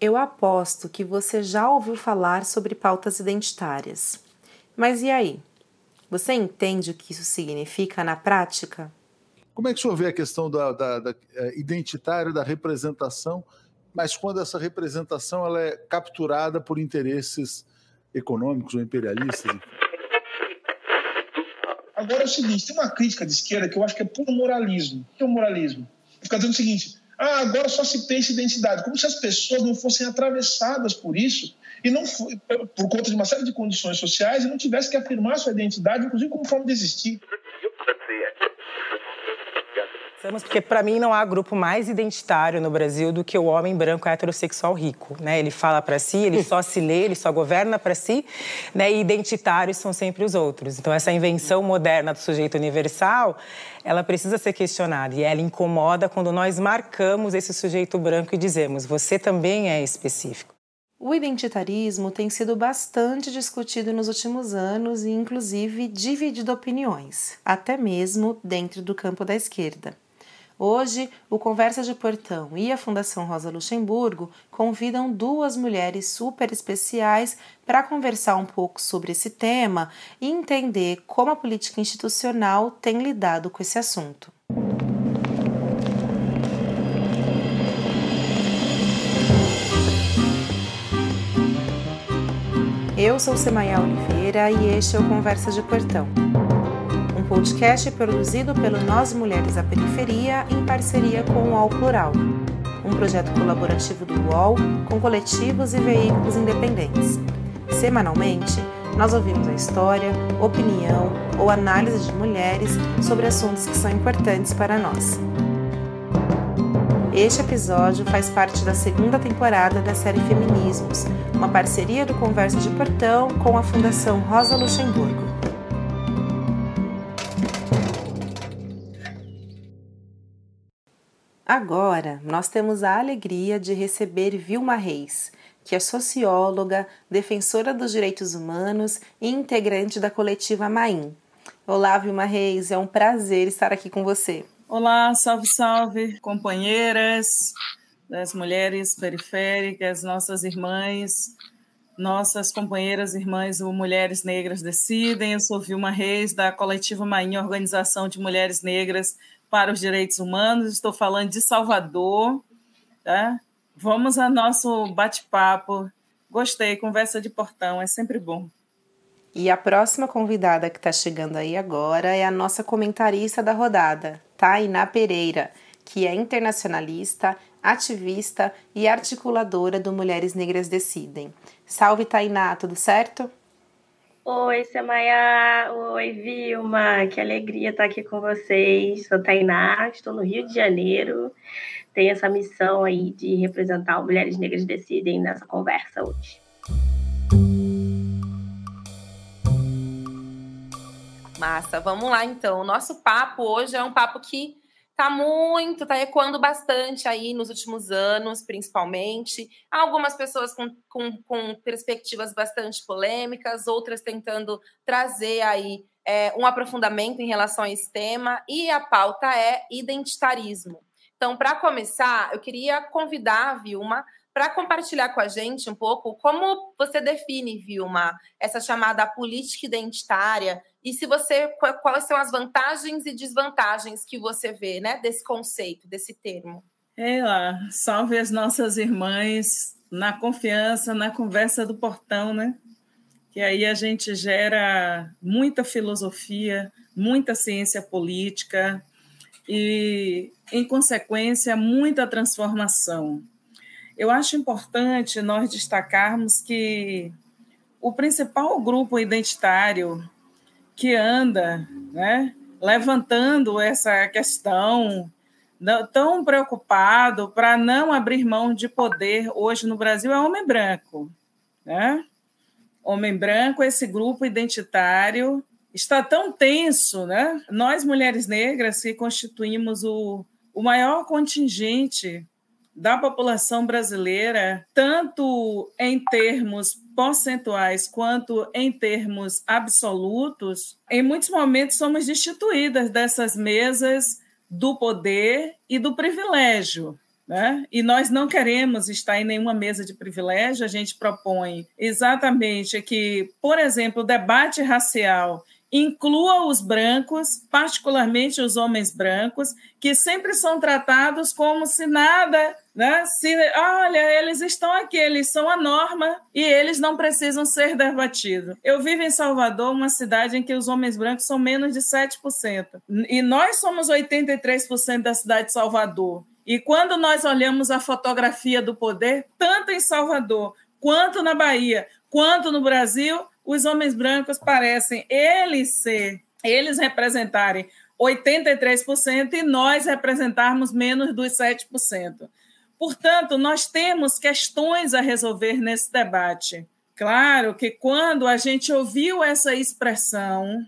Eu aposto que você já ouviu falar sobre pautas identitárias. Mas e aí? Você entende o que isso significa na prática? Como é que o senhor vê a questão da, da, da é, identitária, da representação, mas quando essa representação ela é capturada por interesses econômicos ou imperialistas? Agora é o seguinte, tem uma crítica de esquerda que eu acho que é puro moralismo. O que é o moralismo? Fica dizendo o seguinte, ah, agora só se pensa identidade, como se as pessoas não fossem atravessadas por isso e não por conta de uma série de condições sociais e não tivesse que afirmar sua identidade, inclusive como forma de existir. Porque para mim não há grupo mais identitário no Brasil do que o homem branco heterossexual rico, né? Ele fala para si, ele só se lê, ele só governa para si, né? E identitários são sempre os outros. Então essa invenção moderna do sujeito universal, ela precisa ser questionada e ela incomoda quando nós marcamos esse sujeito branco e dizemos: você também é específico. O identitarismo tem sido bastante discutido nos últimos anos e, inclusive, dividido opiniões, até mesmo dentro do campo da esquerda. Hoje, o Conversa de Portão e a Fundação Rosa Luxemburgo convidam duas mulheres super especiais para conversar um pouco sobre esse tema e entender como a política institucional tem lidado com esse assunto. Eu sou Semaia Oliveira e este é o Conversa de Portão podcast produzido pelo Nós Mulheres da Periferia em parceria com o UOL Plural, um projeto colaborativo do UOL com coletivos e veículos independentes. Semanalmente, nós ouvimos a história, opinião ou análise de mulheres sobre assuntos que são importantes para nós. Este episódio faz parte da segunda temporada da série Feminismos, uma parceria do Conversa de Portão com a Fundação Rosa Luxemburgo. Agora, nós temos a alegria de receber Vilma Reis, que é socióloga, defensora dos direitos humanos e integrante da coletiva Maim. Olá, Vilma Reis, é um prazer estar aqui com você. Olá, salve, salve, companheiras das mulheres periféricas, nossas irmãs, nossas companheiras irmãs o Mulheres Negras Decidem. Eu sou Vilma Reis, da coletiva Maim, Organização de Mulheres Negras para os direitos humanos. Estou falando de Salvador. Tá? Vamos ao nosso bate-papo. Gostei, conversa de portão, é sempre bom. E a próxima convidada que está chegando aí agora é a nossa comentarista da rodada, Tainá Pereira, que é internacionalista, ativista e articuladora do Mulheres Negras Decidem. Salve, Tainá, tudo certo? Oi, Samaya. Oi, Vilma. Que alegria estar aqui com vocês. Sou Tainá, estou no Rio de Janeiro. Tenho essa missão aí de representar Mulheres Negras Decidem nessa conversa hoje. Massa, vamos lá então. O nosso papo hoje é um papo que tá muito, tá ecoando bastante aí nos últimos anos, principalmente. Algumas pessoas com, com, com perspectivas bastante polêmicas, outras tentando trazer aí é, um aprofundamento em relação a esse tema, e a pauta é identitarismo. Então, para começar, eu queria convidar a Vilma para compartilhar com a gente um pouco como você define, Vilma, essa chamada política identitária e se você quais são as vantagens e desvantagens que você vê, né, desse conceito, desse termo. É lá, salve as nossas irmãs na confiança, na conversa do portão, né? Que aí a gente gera muita filosofia, muita ciência política e, em consequência, muita transformação. Eu acho importante nós destacarmos que o principal grupo identitário que anda né, levantando essa questão, tão preocupado para não abrir mão de poder hoje no Brasil é homem branco. Né? Homem branco, esse grupo identitário, está tão tenso. Né? Nós, mulheres negras, que constituímos o, o maior contingente da população brasileira, tanto em termos percentuais quanto em termos absolutos, em muitos momentos somos destituídas dessas mesas do poder e do privilégio. Né? E nós não queremos estar em nenhuma mesa de privilégio, a gente propõe exatamente que, por exemplo, o debate racial inclua os brancos, particularmente os homens brancos, que sempre são tratados como se nada, né? Se, olha, eles estão aqui, eles são a norma e eles não precisam ser debatidos. Eu vivo em Salvador, uma cidade em que os homens brancos são menos de 7%. E nós somos 83% da cidade de Salvador. E quando nós olhamos a fotografia do poder, tanto em Salvador, quanto na Bahia, quanto no Brasil, os homens brancos parecem eles ser, eles representarem 83% e nós representarmos menos dos 7%. Portanto, nós temos questões a resolver nesse debate. Claro que quando a gente ouviu essa expressão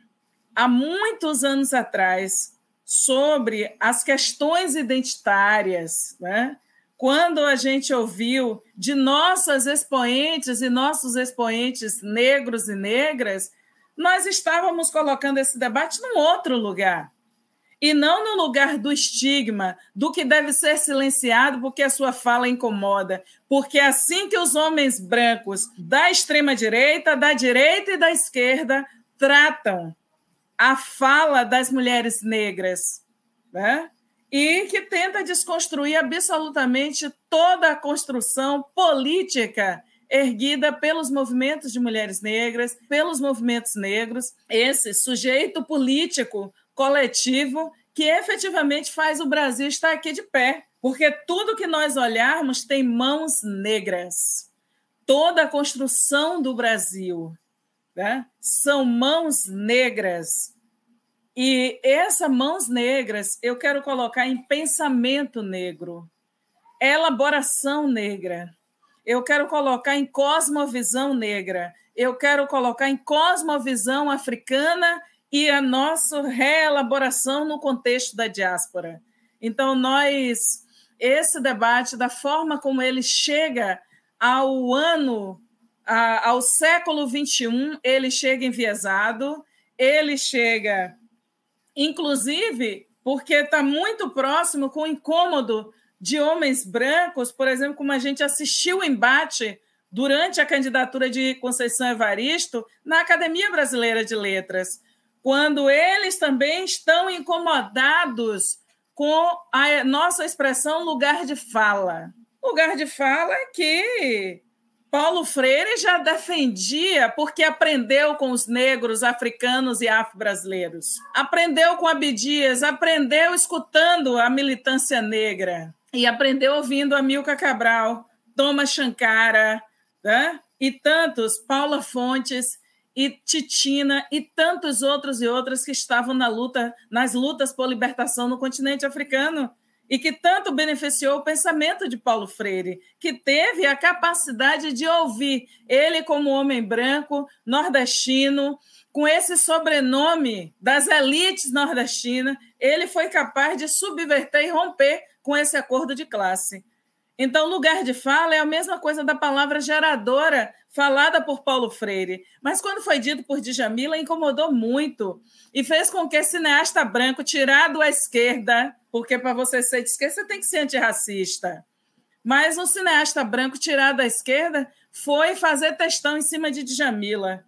há muitos anos atrás, sobre as questões identitárias, né? Quando a gente ouviu de nossas expoentes e nossos expoentes negros e negras, nós estávamos colocando esse debate num outro lugar. E não no lugar do estigma, do que deve ser silenciado porque a sua fala incomoda. Porque assim que os homens brancos da extrema-direita, da direita e da esquerda tratam a fala das mulheres negras, né? E que tenta desconstruir absolutamente toda a construção política erguida pelos movimentos de mulheres negras, pelos movimentos negros, esse sujeito político coletivo que efetivamente faz o Brasil estar aqui de pé, porque tudo que nós olharmos tem mãos negras. Toda a construção do Brasil né? são mãos negras. E essas mãos negras eu quero colocar em pensamento negro, elaboração negra. Eu quero colocar em cosmovisão negra. Eu quero colocar em cosmovisão africana e a nossa reelaboração no contexto da diáspora. Então, nós, esse debate, da forma como ele chega ao ano a, ao século XXI, ele chega enviesado, ele chega, inclusive, porque está muito próximo com o incômodo de homens brancos, por exemplo, como a gente assistiu o embate durante a candidatura de Conceição Evaristo na Academia Brasileira de Letras, quando eles também estão incomodados com a nossa expressão lugar de fala. Lugar de fala que Paulo Freire já defendia porque aprendeu com os negros africanos e afro-brasileiros. Aprendeu com Abdias, aprendeu escutando a militância negra e aprendeu ouvindo Amilcar Cabral, Thomas Sankara, né? e tantos, Paula Fontes e Titina e tantos outros e outras que estavam na luta, nas lutas por libertação no continente africano e que tanto beneficiou o pensamento de Paulo Freire, que teve a capacidade de ouvir ele como homem branco, nordestino, com esse sobrenome das elites nordestinas, ele foi capaz de subverter e romper com esse acordo de classe. Então, lugar de fala é a mesma coisa da palavra geradora falada por Paulo Freire, mas quando foi dito por Djamila, incomodou muito e fez com que cineasta branco, tirado à esquerda, porque para você ser de esquerda, você tem que ser antirracista, mas um cineasta branco tirado à esquerda foi fazer testão em cima de Djamila.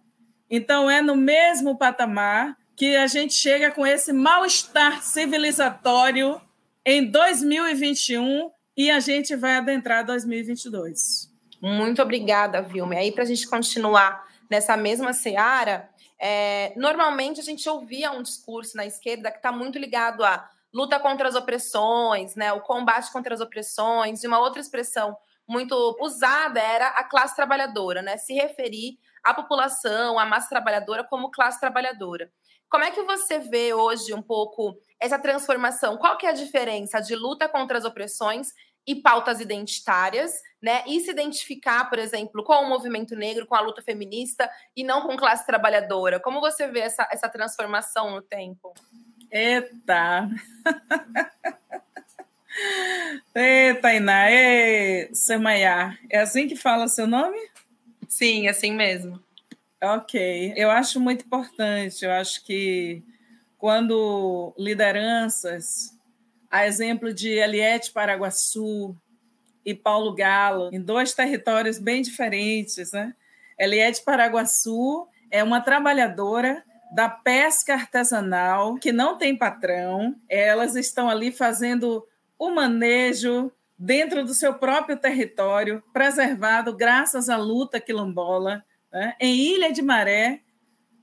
Então, é no mesmo patamar que a gente chega com esse mal-estar civilizatório em 2021 e a gente vai adentrar 2022. Muito obrigada, Vilma. E aí, para a gente continuar nessa mesma seara, é, normalmente a gente ouvia um discurso na esquerda que está muito ligado à luta contra as opressões, né, o combate contra as opressões, e uma outra expressão muito usada era a classe trabalhadora, né, se referir à população, à massa trabalhadora como classe trabalhadora. Como é que você vê hoje um pouco essa transformação? Qual que é a diferença de luta contra as opressões e pautas identitárias, né? E se identificar, por exemplo, com o movimento negro, com a luta feminista e não com classe trabalhadora. Como você vê essa, essa transformação no tempo? Eita! Eita, Iná! Ei, Semaiá, é assim que fala seu nome? Sim, assim mesmo. Ok, eu acho muito importante. Eu acho que quando lideranças a exemplo de Eliette Paraguaçu e Paulo Galo, em dois territórios bem diferentes. Né? Eliette Paraguaçu é uma trabalhadora da pesca artesanal que não tem patrão, elas estão ali fazendo o manejo dentro do seu próprio território, preservado graças à luta quilombola, né? em Ilha de Maré,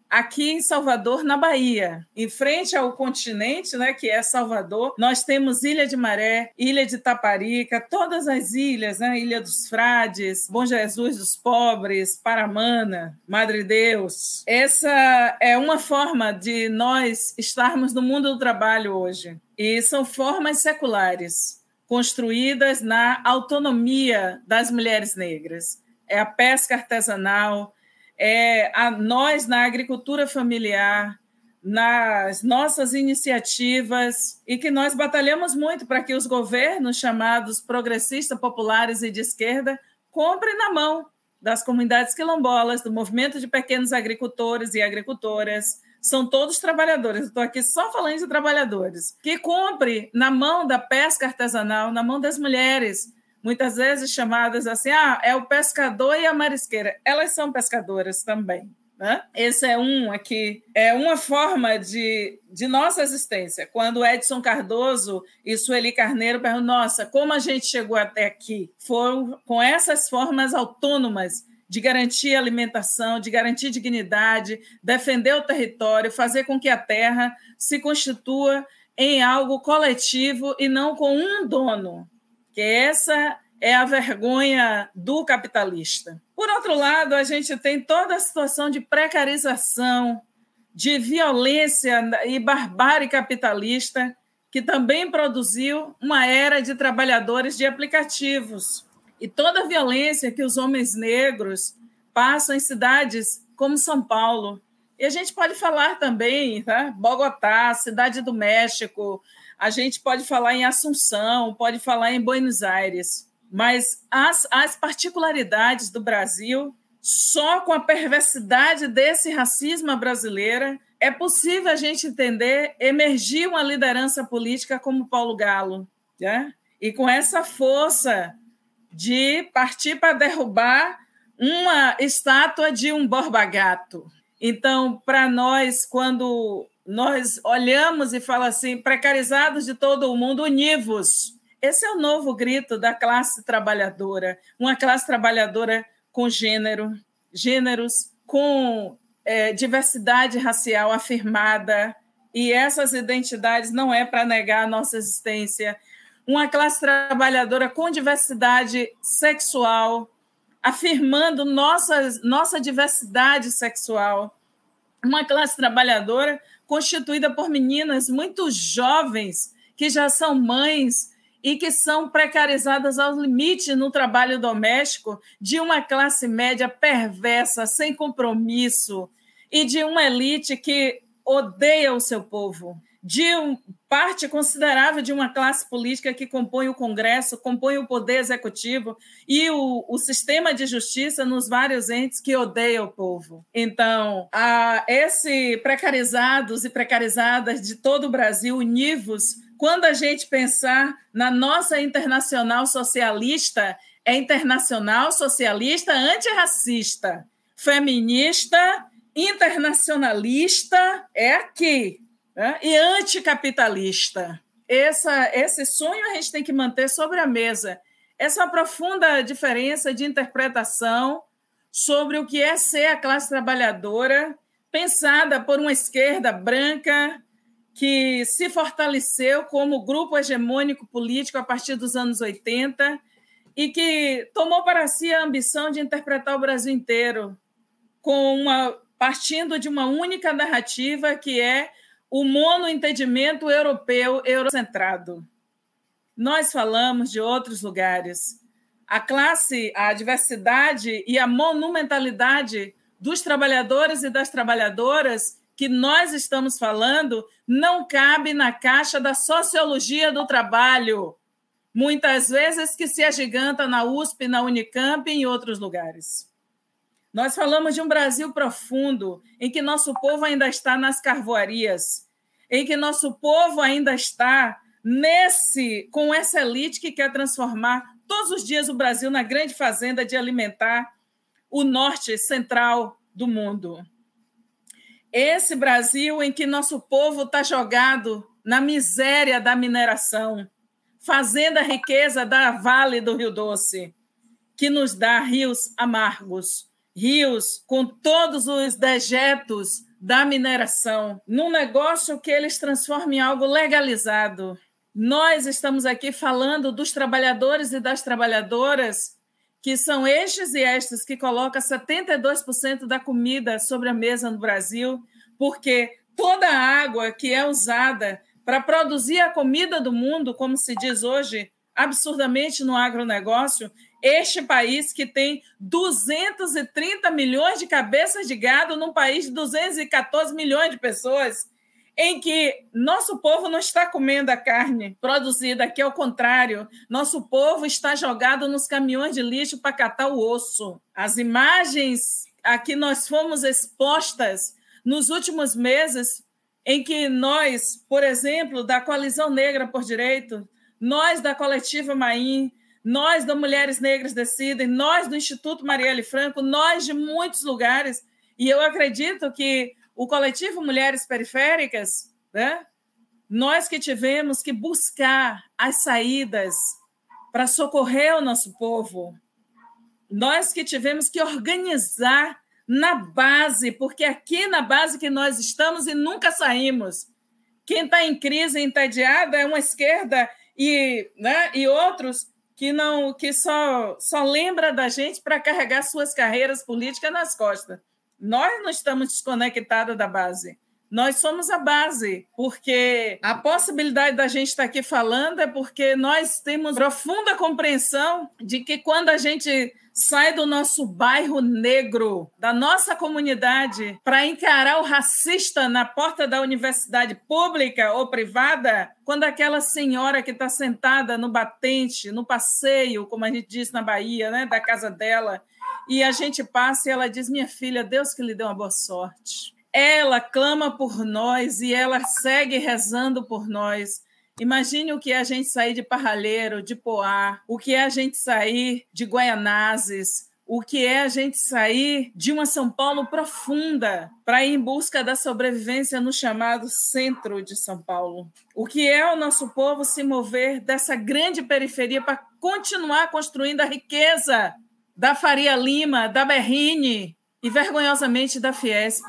aqui em Salvador, na Bahia, em frente ao continente, né, que é Salvador, nós temos Ilha de Maré, Ilha de Taparica, todas as ilhas, né, Ilha dos Frades, Bom Jesus dos Pobres, Paramana, Madre Deus. Essa é uma forma de nós estarmos no mundo do trabalho hoje. E são formas seculares, construídas na autonomia das mulheres negras. É a pesca artesanal, é, a nós na agricultura familiar, nas nossas iniciativas, e que nós batalhamos muito para que os governos chamados progressistas, populares e de esquerda comprem na mão das comunidades quilombolas, do movimento de pequenos agricultores e agricultoras, são todos trabalhadores. Estou aqui só falando de trabalhadores. Que compre na mão da pesca artesanal, na mão das mulheres, muitas vezes chamadas assim, ah, é o pescador e a marisqueira. Elas são pescadoras também. Né? Esse é um aqui, é uma forma de, de nossa existência. Quando Edson Cardoso e Sueli Carneiro perguntam, nossa, como a gente chegou até aqui? Foram com essas formas autônomas de garantir alimentação, de garantir dignidade, defender o território, fazer com que a terra se constitua em algo coletivo e não com um dono, que essa é a vergonha do capitalista. Por outro lado, a gente tem toda a situação de precarização, de violência e barbárie capitalista, que também produziu uma era de trabalhadores de aplicativos. E toda a violência que os homens negros passam em cidades como São Paulo. E a gente pode falar também, tá? Bogotá, Cidade do México, a gente pode falar em Assunção, pode falar em Buenos Aires, mas as, as particularidades do Brasil, só com a perversidade desse racismo brasileiro, é possível a gente entender emergir uma liderança política como Paulo Galo, né? e com essa força de partir para derrubar uma estátua de um borba-gato. Então, para nós, quando nós olhamos e fala assim, precarizados de todo o mundo, univos. Esse é o novo grito da classe trabalhadora, uma classe trabalhadora com gênero, gêneros, com é, diversidade racial afirmada, e essas identidades não é para negar a nossa existência. Uma classe trabalhadora com diversidade sexual, afirmando nossa, nossa diversidade sexual. Uma classe trabalhadora constituída por meninas muito jovens, que já são mães e que são precarizadas ao limite no trabalho doméstico de uma classe média perversa, sem compromisso, e de uma elite que odeia o seu povo de um, parte considerável de uma classe política que compõe o Congresso, compõe o Poder Executivo e o, o sistema de justiça nos vários entes que odeia o povo. Então, a, esse precarizados e precarizadas de todo o Brasil, univos, quando a gente pensar na nossa internacional socialista, é internacional socialista antirracista, feminista, internacionalista, é aqui né? e anticapitalista. Essa, esse sonho a gente tem que manter sobre a mesa. Essa é profunda diferença de interpretação sobre o que é ser a classe trabalhadora, pensada por uma esquerda branca que se fortaleceu como grupo hegemônico político a partir dos anos 80 e que tomou para si a ambição de interpretar o Brasil inteiro com uma partindo de uma única narrativa que é o monoentendimento europeu eurocentrado. Nós falamos de outros lugares. A classe, a diversidade e a monumentalidade dos trabalhadores e das trabalhadoras que nós estamos falando não cabe na caixa da sociologia do trabalho, muitas vezes que se agiganta na USP, na Unicamp e em outros lugares. Nós falamos de um Brasil profundo, em que nosso povo ainda está nas carvoarias, em que nosso povo ainda está nesse com essa elite que quer transformar todos os dias o Brasil na grande fazenda de alimentar o norte central do mundo. Esse Brasil em que nosso povo está jogado na miséria da mineração, fazendo a riqueza da Vale do Rio Doce, que nos dá rios amargos, rios com todos os dejetos da mineração, num negócio que eles transformam em algo legalizado. Nós estamos aqui falando dos trabalhadores e das trabalhadoras que são estes e estas que colocam 72% da comida sobre a mesa no Brasil, porque toda a água que é usada para produzir a comida do mundo, como se diz hoje absurdamente no agronegócio, este país que tem 230 milhões de cabeças de gado num país de 214 milhões de pessoas, em que nosso povo não está comendo a carne produzida, aqui ao contrário, nosso povo está jogado nos caminhões de lixo para catar o osso. As imagens a que nós fomos expostas nos últimos meses, em que nós, por exemplo, da Coalizão Negra por Direito, nós da Coletiva Maim, nós da Mulheres Negras Decidem, nós do Instituto Marielle Franco, nós de muitos lugares, e eu acredito que o coletivo Mulheres Periféricas, né? nós que tivemos que buscar as saídas para socorrer o nosso povo, nós que tivemos que organizar na base, porque aqui na base que nós estamos e nunca saímos. Quem está em crise, entediada, é uma esquerda e, né, e outros que não que só, só lembra da gente para carregar suas carreiras políticas nas costas. Nós não estamos desconectados da base. Nós somos a base, porque a possibilidade da gente estar aqui falando é porque nós temos profunda compreensão de que quando a gente sai do nosso bairro negro, da nossa comunidade, para encarar o racista na porta da universidade pública ou privada, quando aquela senhora que está sentada no batente, no passeio, como a gente diz na Bahia, né, da casa dela, e a gente passa e ela diz: Minha filha, Deus que lhe deu uma boa sorte. Ela clama por nós e ela segue rezando por nós. Imagine o que é a gente sair de Parralheiro, de Poá, o que é a gente sair de Guaianazes, o que é a gente sair de uma São Paulo profunda para ir em busca da sobrevivência no chamado centro de São Paulo. O que é o nosso povo se mover dessa grande periferia para continuar construindo a riqueza da Faria Lima, da Berrine e vergonhosamente da Fiesp.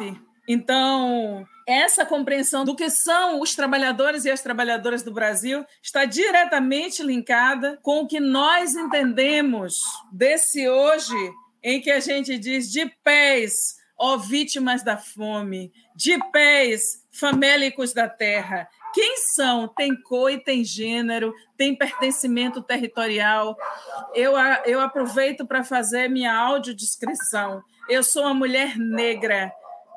Então, essa compreensão do que são os trabalhadores e as trabalhadoras do Brasil está diretamente linkada com o que nós entendemos desse hoje, em que a gente diz de pés, ó vítimas da fome, de pés, famélicos da terra, quem são? Tem cor e tem gênero, tem pertencimento territorial. Eu, eu aproveito para fazer minha audiodescrição. Eu sou uma mulher negra,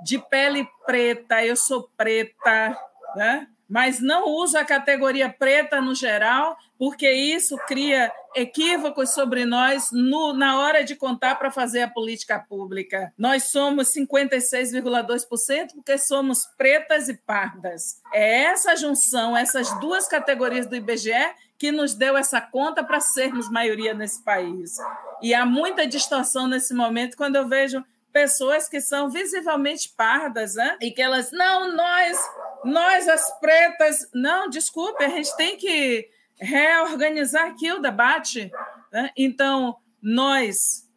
de pele preta, eu sou preta, né? mas não uso a categoria preta no geral, porque isso cria equívocos sobre nós no, na hora de contar para fazer a política pública. Nós somos 56,2% porque somos pretas e pardas. É essa junção, essas duas categorias do IBGE que nos deu essa conta para sermos maioria nesse país. E há muita distorção nesse momento quando eu vejo pessoas que são visivelmente pardas, né? E que elas, não, nós nós, as pretas, não, desculpe, a gente tem que reorganizar aqui o debate. Né? Então, nós,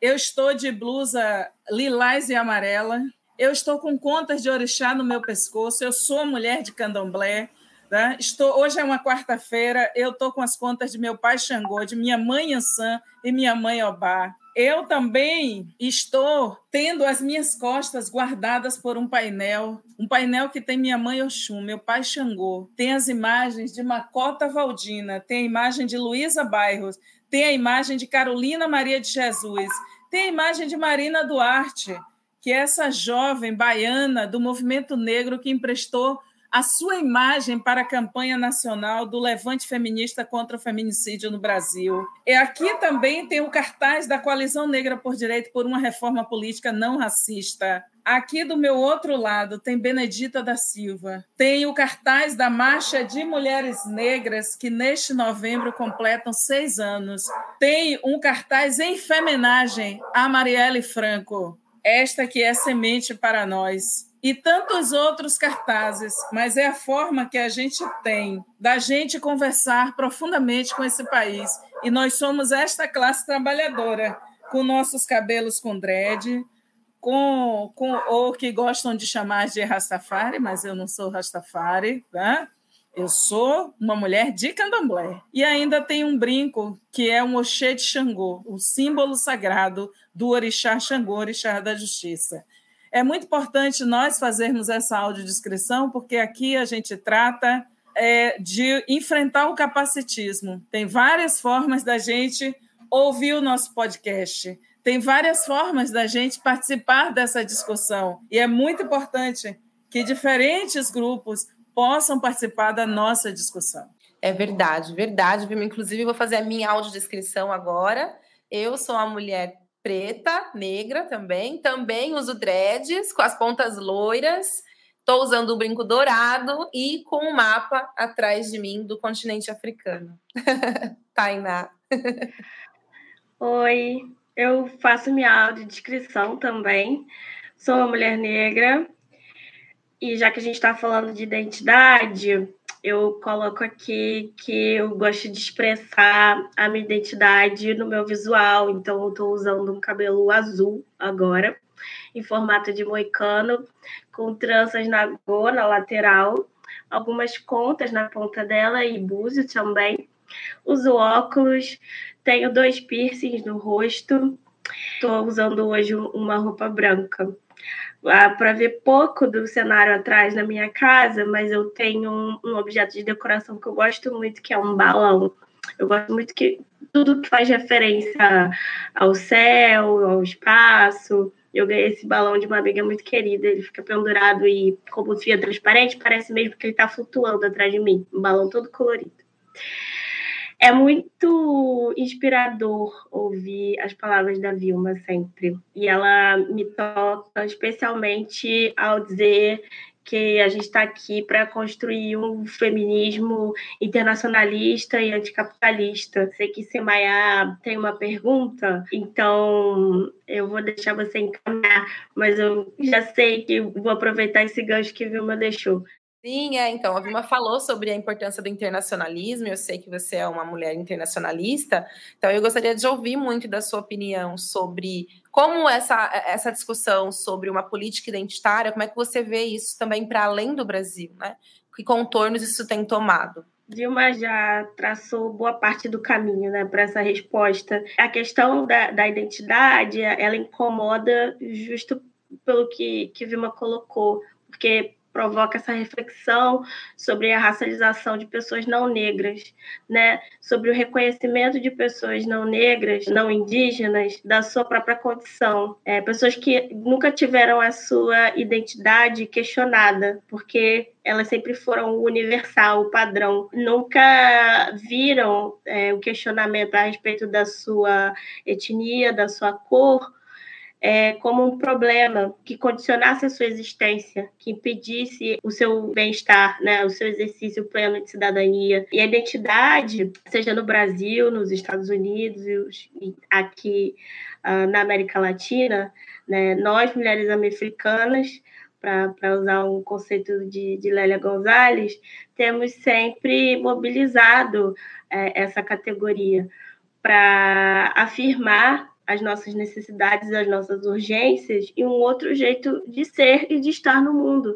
eu estou de blusa lilás e amarela, eu estou com contas de orixá no meu pescoço, eu sou mulher de candomblé, né? estou, hoje é uma quarta-feira, eu estou com as contas de meu pai Xangô, de minha mãe Ansan e minha mãe Obá eu também estou tendo as minhas costas guardadas por um painel, um painel que tem minha mãe Oxum, meu pai Xangô, tem as imagens de Macota Valdina, tem a imagem de Luísa Bairros, tem a imagem de Carolina Maria de Jesus, tem a imagem de Marina Duarte, que é essa jovem baiana do movimento negro que emprestou a sua imagem para a campanha nacional do Levante Feminista contra o Feminicídio no Brasil. E aqui também tem o cartaz da Coalizão Negra por Direito por uma Reforma Política Não Racista. Aqui do meu outro lado tem Benedita da Silva. Tem o cartaz da Marcha de Mulheres Negras, que neste novembro completam seis anos. Tem um cartaz em feminagem a Marielle Franco. Esta que é semente para nós e tantos outros cartazes, mas é a forma que a gente tem da gente conversar profundamente com esse país. E nós somos esta classe trabalhadora, com nossos cabelos com dread, com, com ou que gostam de chamar de Rastafari, mas eu não sou Rastafari, tá? Eu sou uma mulher de candomblé. E ainda tem um brinco que é um Oxê de Xangô, o símbolo sagrado do orixá Xangô, orixá da justiça. É muito importante nós fazermos essa audiodescrição, porque aqui a gente trata é, de enfrentar o capacitismo. Tem várias formas da gente ouvir o nosso podcast. Tem várias formas da gente participar dessa discussão. E é muito importante que diferentes grupos possam participar da nossa discussão. É verdade, verdade, Inclusive, vou fazer a minha audiodescrição agora. Eu sou uma mulher preta, negra também. Também uso dreads com as pontas loiras. Estou usando o brinco dourado e com o um mapa atrás de mim do continente africano. Tainá. Oi, eu faço minha audiodescrição também. Sou uma mulher negra. E já que a gente está falando de identidade, eu coloco aqui que eu gosto de expressar a minha identidade no meu visual, então eu estou usando um cabelo azul agora, em formato de moicano, com tranças na gona lateral, algumas contas na ponta dela e búzio também. Uso óculos, tenho dois piercings no rosto, estou usando hoje uma roupa branca para ver pouco do cenário atrás na minha casa, mas eu tenho um, um, objeto de decoração que eu gosto muito, que é um balão. Eu gosto muito que tudo que faz referência ao céu, ao espaço. Eu ganhei esse balão de uma amiga muito querida. Ele fica pendurado e, como fio transparente, parece mesmo que ele está flutuando atrás de mim. Um balão todo colorido é muito inspirador ouvir as palavras da Vilma sempre. E ela me toca especialmente ao dizer que a gente está aqui para construir um feminismo internacionalista e anticapitalista. Sei que Semaya tem uma pergunta, então eu vou deixar você encaminhar, mas eu já sei que vou aproveitar esse gancho que Vilma deixou. Sim, é, então, a Vilma falou sobre a importância do internacionalismo, eu sei que você é uma mulher internacionalista, então eu gostaria de ouvir muito da sua opinião sobre como essa, essa discussão sobre uma política identitária, como é que você vê isso também para além do Brasil, né? Que contornos isso tem tomado? Dilma já traçou boa parte do caminho né, para essa resposta. A questão da, da identidade, ela incomoda justo pelo que, que Vilma colocou, porque provoca essa reflexão sobre a racialização de pessoas não negras, né? sobre o reconhecimento de pessoas não negras, não indígenas, da sua própria condição. É, pessoas que nunca tiveram a sua identidade questionada, porque elas sempre foram o universal, o padrão. Nunca viram é, o questionamento a respeito da sua etnia, da sua cor, é, como um problema que condicionasse a sua existência, que impedisse o seu bem-estar, né, o seu exercício pleno de cidadania. E a identidade, seja no Brasil, nos Estados Unidos e aqui uh, na América Latina, né, nós, mulheres americanas, para usar um conceito de, de Lélia Gonzalez, temos sempre mobilizado é, essa categoria para afirmar as nossas necessidades, as nossas urgências e um outro jeito de ser e de estar no mundo,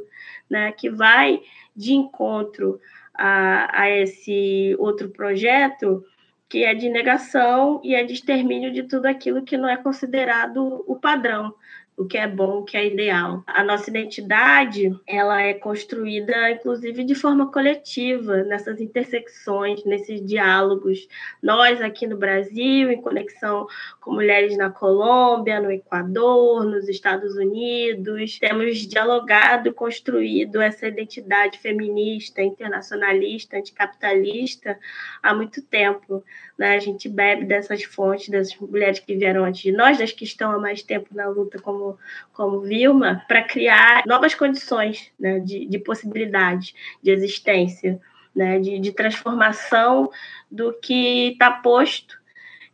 né? Que vai de encontro a, a esse outro projeto que é de negação e é de extermínio de tudo aquilo que não é considerado o padrão, o que é bom, o que é ideal. A nossa identidade, ela é construída, inclusive, de forma coletiva, nessas intersecções, nesses diálogos. Nós, aqui no Brasil, em conexão com mulheres na Colômbia, no Equador, nos Estados Unidos, temos dialogado construído essa identidade feminista, internacionalista, anticapitalista há muito tempo. Né? A gente bebe dessas fontes, das mulheres que vieram antes de nós, das que estão há mais tempo na luta, como, como Vilma, para criar novas condições né? de, de possibilidade de existência, né? de, de transformação do que está posto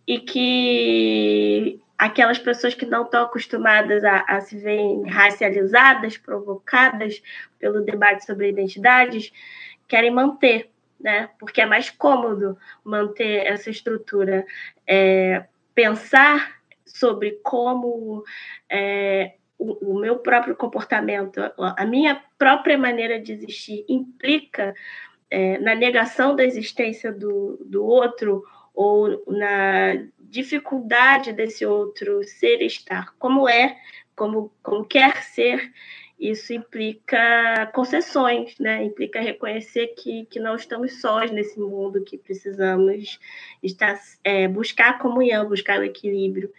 e que aquelas pessoas que não estão acostumadas a, a, se verem racializadas, provocadas pelo debate sobre identidades, querem manter né? Porque é mais cômodo manter essa estrutura. É, pensar sobre como é, o, o, meu próprio comportamento, a minha própria maneira de existir implica é, na negação da existência do, do outro ou na dificuldade desse outro ser estar como é, como, como quer ser isso implica concessões, né? implica reconhecer que, que não estamos sós nesse mundo, que precisamos estar, é, buscar a comunhão, buscar o equilíbrio.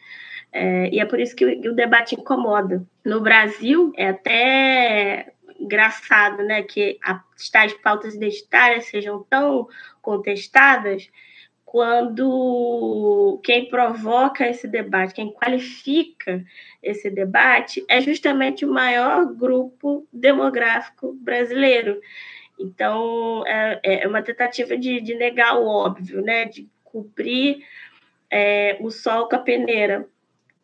É, e é por isso que o, o, debate incomoda. No Brasil, é até engraçado né, que as tais pautas identitárias sejam tão contestadas, quando quem provoca esse debate, quem qualifica esse debate, é justamente o maior grupo demográfico brasileiro. Então, é, é uma tentativa de, de negar o óbvio, né? de cobrir é, o sol com a peneira.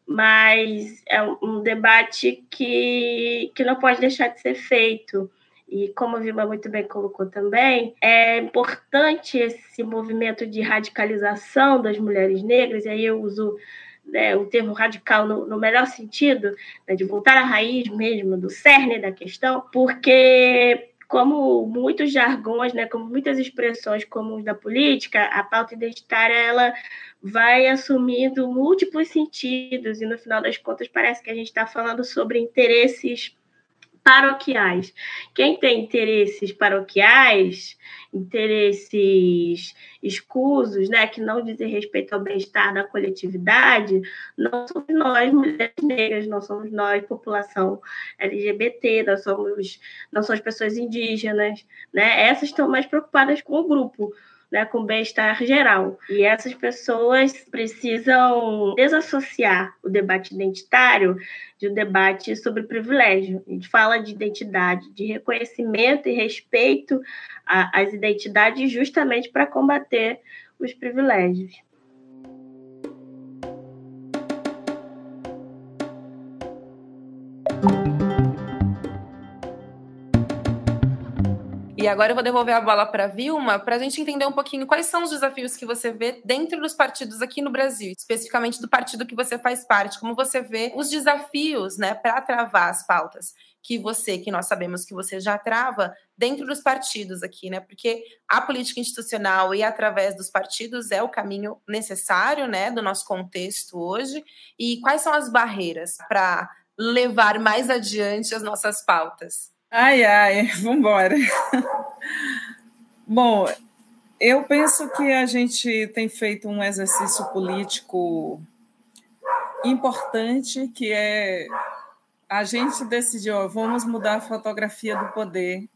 Mas é um debate que, que não pode deixar de ser feito e como a Vilma muito bem colocou também, é importante esse movimento de radicalização das mulheres negras, e aí eu uso né, o termo radical no, no melhor sentido, né, de voltar à raiz mesmo, do cerne da questão, porque como muitos jargões, né, como muitas expressões comuns da política, a pauta identitária ela vai assumindo múltiplos sentidos e no final das contas parece que a gente está falando sobre interesses paroquiais. Quem tem interesses paroquiais, interesses escusos, né, que não dizem respeito ao bem-estar da coletividade, não somos nós, mulheres negras, não somos nós, população LGBT, nós somos, não somos pessoas indígenas, né? Essas estão mais preocupadas com o grupo né, com bem-estar geral. E essas pessoas precisam desassociar o debate identitário de um debate sobre privilégio. A gente fala de identidade, de reconhecimento e respeito às identidades justamente para combater os privilégios. E agora eu vou devolver a bola para a Vilma para a gente entender um pouquinho quais são os desafios que você vê dentro dos partidos aqui no Brasil, especificamente do partido que você faz parte, como você vê os desafios né, para travar as pautas que você, que nós sabemos que você já trava dentro dos partidos aqui, né? Porque a política institucional e através dos partidos é o caminho necessário, né, do nosso contexto hoje. E quais são as barreiras para levar mais adiante as nossas pautas? Ai, ai, vamos embora. Bom, eu penso que a gente tem feito um exercício político importante, que é a gente decidiu, vamos mudar a fotografia do poder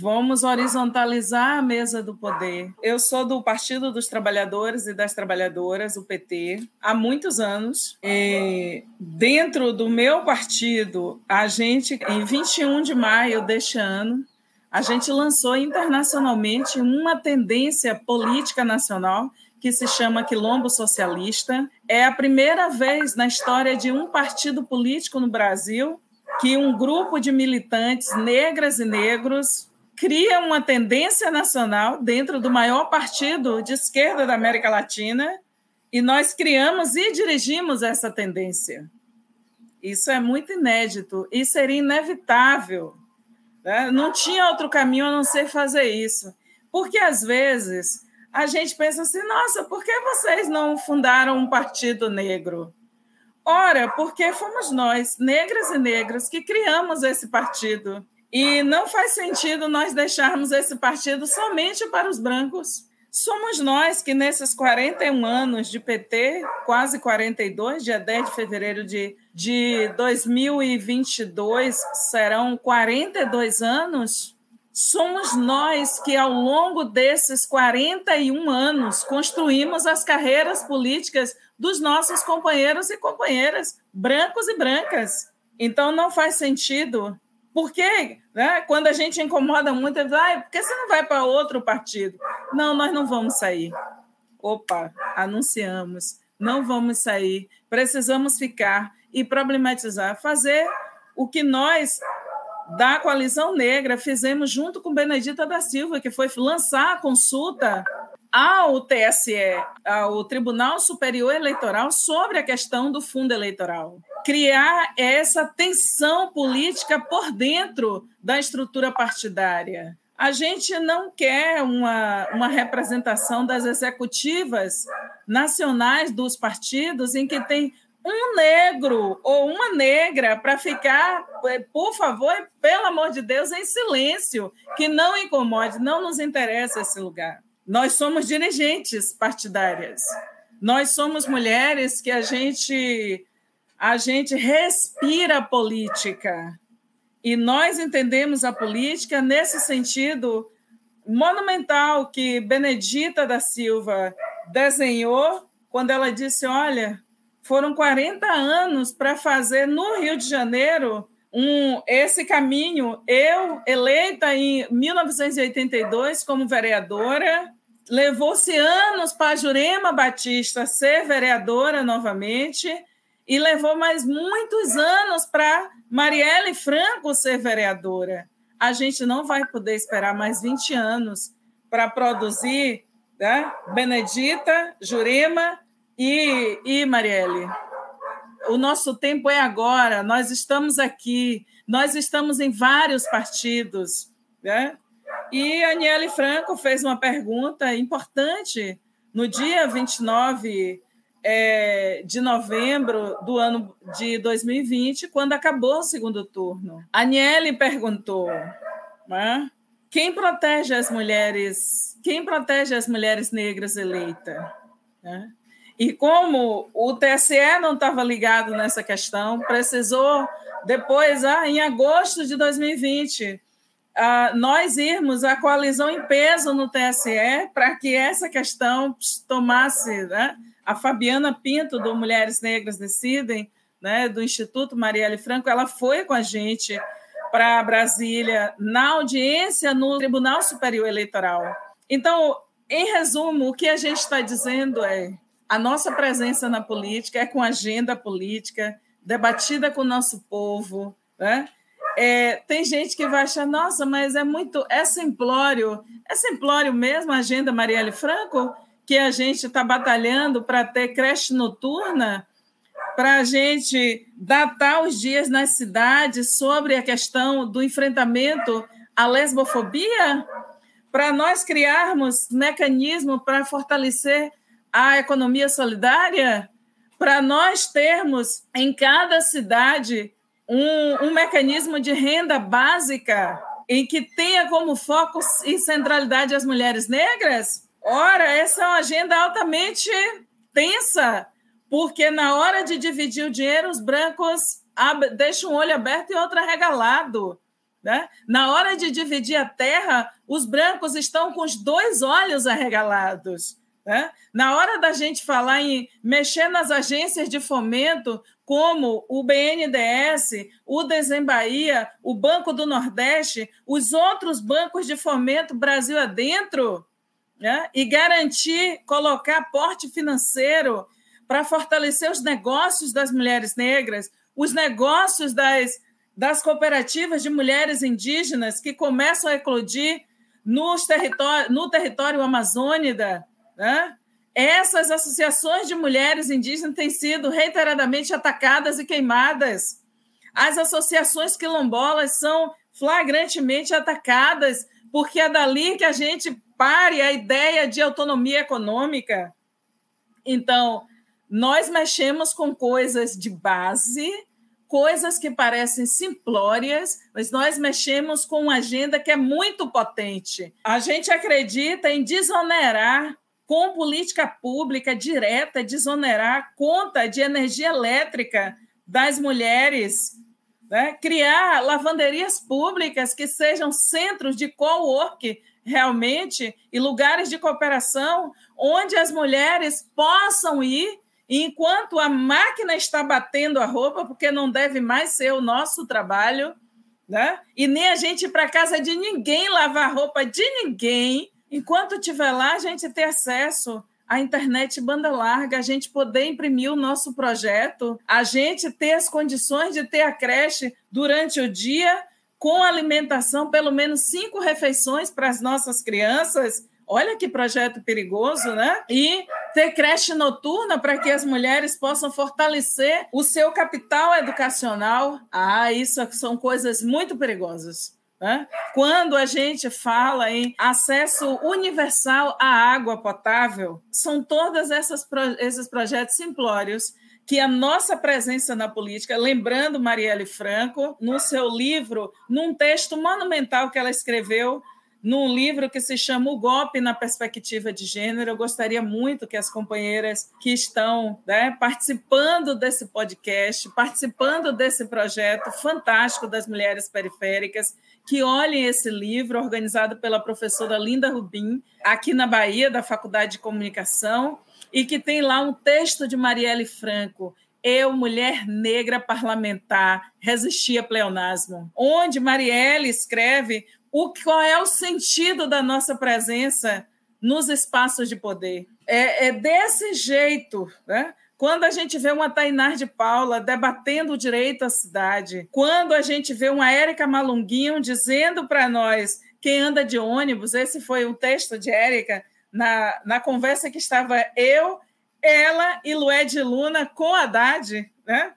Vamos horizontalizar a mesa do poder. Eu sou do Partido dos Trabalhadores e das Trabalhadoras, o PT, há muitos anos. E dentro do meu partido, a gente, em 21 de maio deste ano, a gente lançou internacionalmente uma tendência política nacional que se chama Quilombo Socialista. É a primeira vez na história de um partido político no Brasil que um grupo de militantes negras e negros cria uma tendência nacional dentro do maior partido de esquerda da América Latina e nós criamos e dirigimos essa tendência. Isso é muito inédito e seria inevitável. Né? Não tinha outro caminho a não ser fazer isso. Porque, às vezes, a gente pensa assim: nossa, por que vocês não fundaram um partido negro? Ora, porque fomos nós, negras e negros, que criamos esse partido. E não faz sentido nós deixarmos esse partido somente para os brancos. Somos nós que, nesses 41 anos de PT, quase 42, dia 10 de fevereiro de, de 2022, serão 42 anos. Somos nós que, ao longo desses 41 anos, construímos as carreiras políticas dos nossos companheiros e companheiras, brancos e brancas. Então, não faz sentido. Porque né, quando a gente incomoda muito, diz, ah, por que você não vai para outro partido? Não, nós não vamos sair. Opa, anunciamos, não vamos sair, precisamos ficar e problematizar, fazer o que nós da Coalizão Negra fizemos junto com Benedita da Silva, que foi lançar a consulta ao TSE, ao Tribunal Superior Eleitoral, sobre a questão do fundo eleitoral. Criar essa tensão política por dentro da estrutura partidária. A gente não quer uma, uma representação das executivas nacionais dos partidos em que tem um negro ou uma negra para ficar, é, por favor, pelo amor de Deus, em silêncio, que não incomode, não nos interessa esse lugar. Nós somos dirigentes partidárias. Nós somos mulheres que a gente a gente respira política. E nós entendemos a política nesse sentido monumental que Benedita da Silva desenhou quando ela disse: "Olha, foram 40 anos para fazer no Rio de Janeiro um, esse caminho. Eu, eleita em 1982 como vereadora, levou-se anos para Jurema Batista ser vereadora novamente e levou mais muitos anos para Marielle Franco ser vereadora. A gente não vai poder esperar mais 20 anos para produzir né? Benedita, Jurema e, e Marielle, o nosso tempo é agora, nós estamos aqui, nós estamos em vários partidos. Né? E a Aniele Franco fez uma pergunta importante no dia 29 é, de novembro do ano de 2020, quando acabou o segundo turno. A Aniele perguntou: né? quem protege as mulheres? Quem protege as mulheres negras eleitas? Né? E como o TSE não estava ligado nessa questão, precisou, depois, ah, em agosto de 2020, ah, nós irmos a coalizão em peso no TSE para que essa questão tomasse. Né? A Fabiana Pinto, do Mulheres Negras Decidem, né, do Instituto Marielle Franco, ela foi com a gente para Brasília na audiência no Tribunal Superior Eleitoral. Então, em resumo, o que a gente está dizendo é a nossa presença na política é com agenda política, debatida com o nosso povo. Né? É, tem gente que vai achar, nossa, mas é muito. É simplório. É simplório mesmo a agenda Marielle Franco, que a gente está batalhando para ter creche noturna, para a gente datar os dias nas cidades sobre a questão do enfrentamento à lesbofobia, para nós criarmos mecanismo para fortalecer a economia solidária para nós termos em cada cidade um, um mecanismo de renda básica em que tenha como foco e centralidade as mulheres negras? Ora, essa é uma agenda altamente tensa, porque na hora de dividir o dinheiro, os brancos deixam um olho aberto e outro arregalado. Né? Na hora de dividir a terra, os brancos estão com os dois olhos arregalados. Né? Na hora da gente falar em mexer nas agências de fomento, como o BNDES, o Desembahia, o Banco do Nordeste, os outros bancos de fomento Brasil adentro, né? e garantir, colocar aporte financeiro para fortalecer os negócios das mulheres negras, os negócios das, das cooperativas de mulheres indígenas que começam a eclodir nos território, no território amazônida, né? Essas associações de mulheres indígenas têm sido reiteradamente atacadas e queimadas. As associações quilombolas são flagrantemente atacadas, porque é dali que a gente pare a ideia de autonomia econômica. Então, nós mexemos com coisas de base, coisas que parecem simplórias, mas nós mexemos com uma agenda que é muito potente. A gente acredita em desonerar com política pública direta, desonerar a conta de energia elétrica das mulheres, né? criar lavanderias públicas que sejam centros de co-work realmente e lugares de cooperação onde as mulheres possam ir enquanto a máquina está batendo a roupa, porque não deve mais ser o nosso trabalho, né? E nem a gente ir para casa de ninguém lavar roupa de ninguém. Enquanto estiver lá, a gente ter acesso à internet banda larga, a gente poder imprimir o nosso projeto, a gente ter as condições de ter a creche durante o dia com alimentação, pelo menos cinco refeições para as nossas crianças. Olha que projeto perigoso, né? E ter creche noturna para que as mulheres possam fortalecer o seu capital educacional. Ah, isso são coisas muito perigosas. Né? Quando a gente fala em acesso universal à água potável, são todos esses projetos simplórios que a nossa presença na política, lembrando Marielle Franco, no seu livro, num texto monumental que ela escreveu, num livro que se chama O Golpe na Perspectiva de Gênero. Eu gostaria muito que as companheiras que estão né, participando desse podcast, participando desse projeto fantástico das mulheres periféricas, que olhem esse livro, organizado pela professora Linda Rubim, aqui na Bahia, da Faculdade de Comunicação, e que tem lá um texto de Marielle Franco, eu, mulher negra parlamentar, resisti a pleonasmo, onde Marielle escreve o qual é o sentido da nossa presença nos espaços de poder. É, é desse jeito, né? Quando a gente vê uma Tainar de Paula debatendo o direito à cidade, quando a gente vê uma Érica Malunguinho dizendo para nós quem anda de ônibus, esse foi um texto de Érica, na, na conversa que estava eu, ela e Lued Luna com Haddad, né?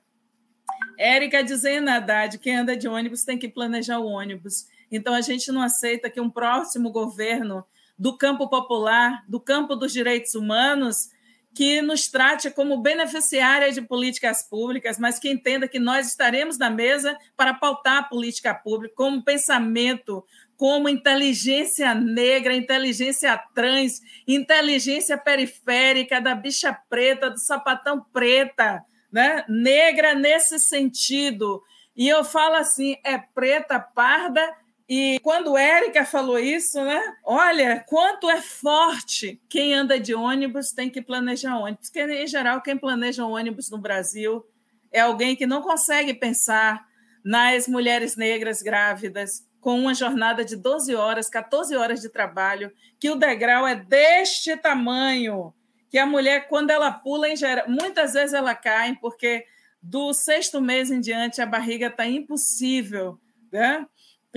Érica dizendo a Haddad, quem anda de ônibus tem que planejar o ônibus. Então, a gente não aceita que um próximo governo do campo popular, do campo dos direitos humanos, que nos trate como beneficiária de políticas públicas, mas que entenda que nós estaremos na mesa para pautar a política pública como pensamento, como inteligência negra, inteligência trans, inteligência periférica da bicha preta, do sapatão preta, né? negra nesse sentido. E eu falo assim: é preta, parda. E quando Érica falou isso, né? Olha, quanto é forte quem anda de ônibus tem que planejar ônibus. Porque, em geral, quem planeja ônibus no Brasil é alguém que não consegue pensar nas mulheres negras grávidas, com uma jornada de 12 horas, 14 horas de trabalho, que o degrau é deste tamanho, que a mulher, quando ela pula, em geral, muitas vezes ela cai, porque do sexto mês em diante a barriga está impossível. Né?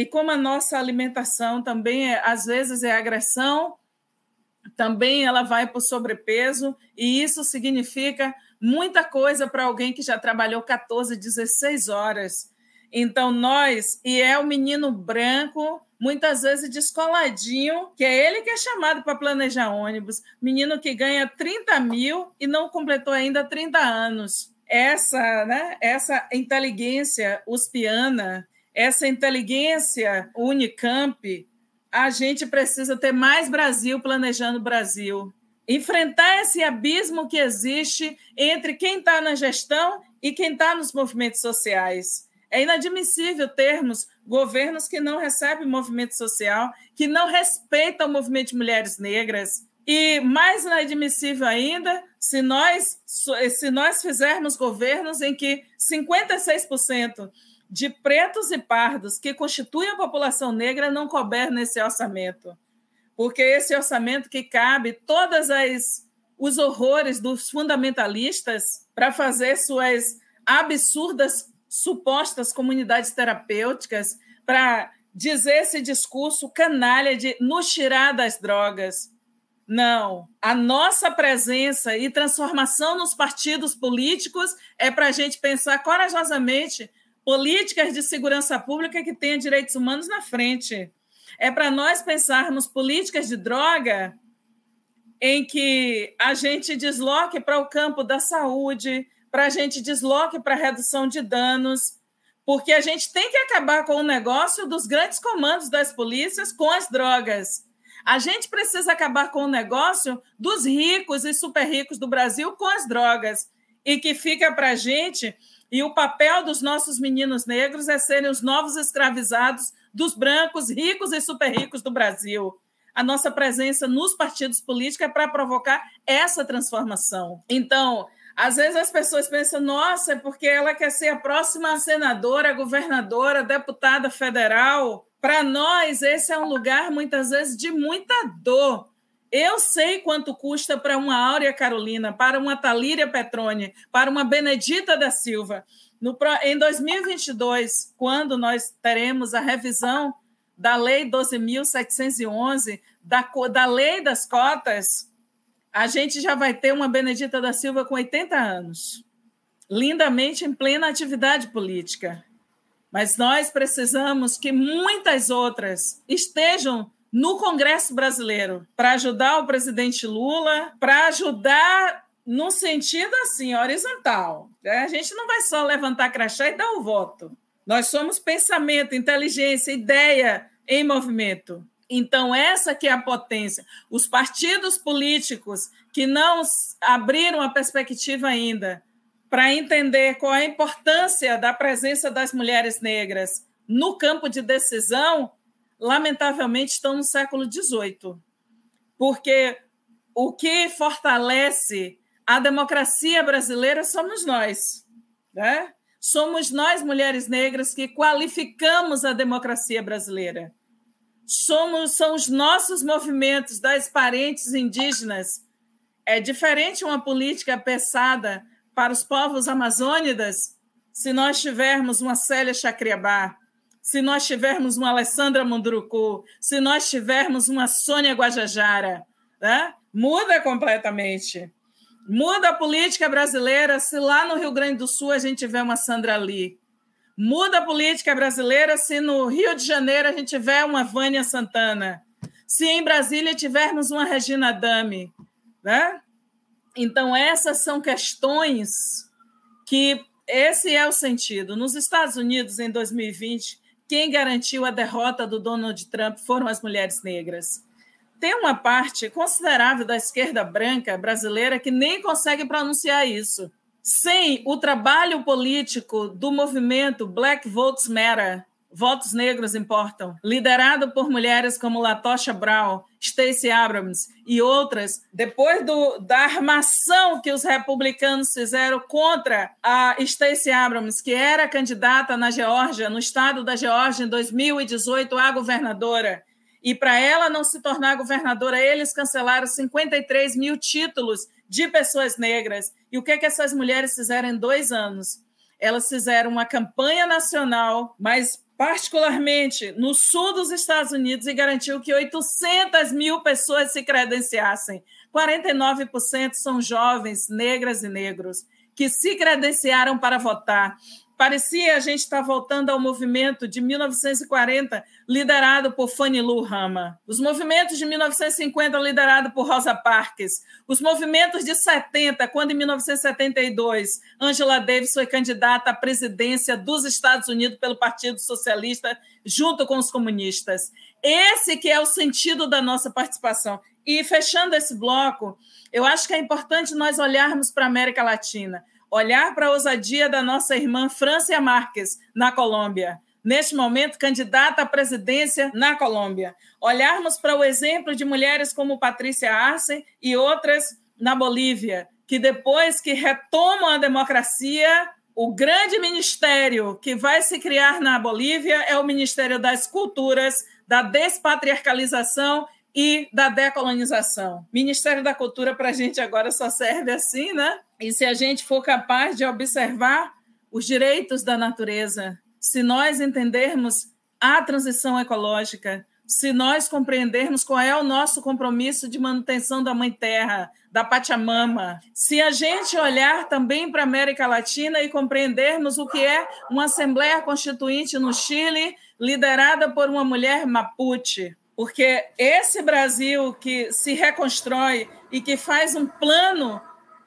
E como a nossa alimentação também, é, às vezes, é agressão, também ela vai para o sobrepeso, e isso significa muita coisa para alguém que já trabalhou 14, 16 horas então, nós, e é o menino branco, muitas vezes descoladinho, que é ele que é chamado para planejar ônibus, menino que ganha 30 mil e não completou ainda 30 anos. Essa, né, essa inteligência uspiana, essa inteligência Unicamp, a gente precisa ter mais Brasil planejando Brasil. Enfrentar esse abismo que existe entre quem está na gestão e quem está nos movimentos sociais é inadmissível termos governos que não recebem movimento social, que não respeitam o movimento de mulheres negras. E mais inadmissível ainda, se nós, se nós fizermos governos em que 56% de pretos e pardos que constituem a população negra não couber nesse orçamento. Porque esse orçamento que cabe todas as os horrores dos fundamentalistas para fazer suas absurdas supostas comunidades terapêuticas para dizer esse discurso canalha de nos tirar das drogas. Não. A nossa presença e transformação nos partidos políticos é para a gente pensar corajosamente políticas de segurança pública que tenham direitos humanos na frente. É para nós pensarmos políticas de droga em que a gente desloque para o campo da saúde, para a gente desloque para a redução de danos, porque a gente tem que acabar com o negócio dos grandes comandos das polícias com as drogas. A gente precisa acabar com o negócio dos ricos e super ricos do Brasil com as drogas. E que fica para a gente, e o papel dos nossos meninos negros é serem os novos escravizados dos brancos ricos e super ricos do Brasil a nossa presença nos partidos políticos é para provocar essa transformação. Então, às vezes as pessoas pensam, nossa, é porque ela quer ser a próxima senadora, governadora, deputada federal. Para nós, esse é um lugar, muitas vezes, de muita dor. Eu sei quanto custa para uma Áurea Carolina, para uma Talíria Petrone, para uma Benedita da Silva. No, em 2022, quando nós teremos a revisão da Lei 12.711, da, da Lei das Cotas, a gente já vai ter uma Benedita da Silva com 80 anos, lindamente em plena atividade política. Mas nós precisamos que muitas outras estejam no Congresso brasileiro para ajudar o presidente Lula, para ajudar no sentido assim, horizontal. A gente não vai só levantar crachá e dar o voto. Nós somos pensamento, inteligência, ideia, em movimento. Então, essa que é a potência. Os partidos políticos que não abriram a perspectiva ainda para entender qual é a importância da presença das mulheres negras no campo de decisão, lamentavelmente estão no século XVIII. Porque o que fortalece a democracia brasileira somos nós. Né? Somos nós, mulheres negras, que qualificamos a democracia brasileira somos são os nossos movimentos das parentes indígenas. É diferente uma política pensada para os povos amazônidas se nós tivermos uma Célia Chacriabá, se nós tivermos uma Alessandra Munduruku, se nós tivermos uma Sônia Guajajara. Né? Muda completamente. Muda a política brasileira se lá no Rio Grande do Sul a gente tiver uma Sandra Lee Muda a política brasileira se no Rio de Janeiro a gente tiver uma Vânia Santana, se em Brasília tivermos uma Regina Dami, né? Então essas são questões que esse é o sentido. Nos Estados Unidos em 2020, quem garantiu a derrota do Donald Trump foram as mulheres negras. Tem uma parte considerável da esquerda branca brasileira que nem consegue pronunciar isso sem o trabalho político do movimento Black Votes Matter, Votos Negros Importam, liderado por mulheres como Latosha Brown, Stacey Abrams e outras, depois do, da armação que os republicanos fizeram contra a Stacey Abrams, que era candidata na Geórgia, no estado da Geórgia, em 2018, a governadora, e para ela não se tornar governadora, eles cancelaram 53 mil títulos de pessoas negras. E o que, é que essas mulheres fizeram em dois anos? Elas fizeram uma campanha nacional, mas particularmente no sul dos Estados Unidos, e garantiu que 800 mil pessoas se credenciassem. 49% são jovens, negras e negros, que se credenciaram para votar. Parecia a gente estar tá voltando ao movimento de 1940, liderado por Fanny Lou Rama. Os movimentos de 1950, liderado por Rosa Parks. Os movimentos de 70, quando em 1972 Angela Davis foi candidata à presidência dos Estados Unidos pelo Partido Socialista, junto com os comunistas. Esse que é o sentido da nossa participação. E fechando esse bloco, eu acho que é importante nós olharmos para a América Latina olhar para a ousadia da nossa irmã Francia Marques, na Colômbia, neste momento candidata à presidência na Colômbia. Olharmos para o exemplo de mulheres como Patrícia Arce e outras na Bolívia, que depois que retomam a democracia, o grande ministério que vai se criar na Bolívia é o Ministério das Culturas, da Despatriarcalização e da Decolonização. Ministério da Cultura para a gente agora só serve assim, né? E se a gente for capaz de observar os direitos da natureza, se nós entendermos a transição ecológica, se nós compreendermos qual é o nosso compromisso de manutenção da Mãe Terra, da Pachamama, se a gente olhar também para a América Latina e compreendermos o que é uma Assembleia Constituinte no Chile, liderada por uma mulher mapuche, porque esse Brasil que se reconstrói e que faz um plano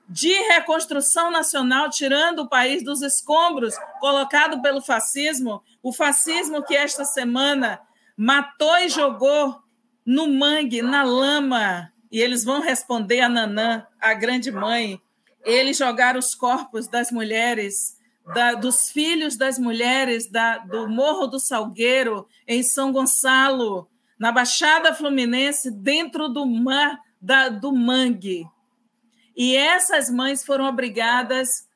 de reconstrução nacional, tirando o país dos escombros colocado pelo fascismo, o fascismo que esta semana matou e jogou no mangue, na lama, e eles vão responder a Nanã, a grande mãe. Eles jogaram os corpos das mulheres, da, dos filhos das mulheres da, do Morro do Salgueiro, em São Gonçalo, na Baixada Fluminense, dentro do mar da, do mangue. E essas mães foram obrigadas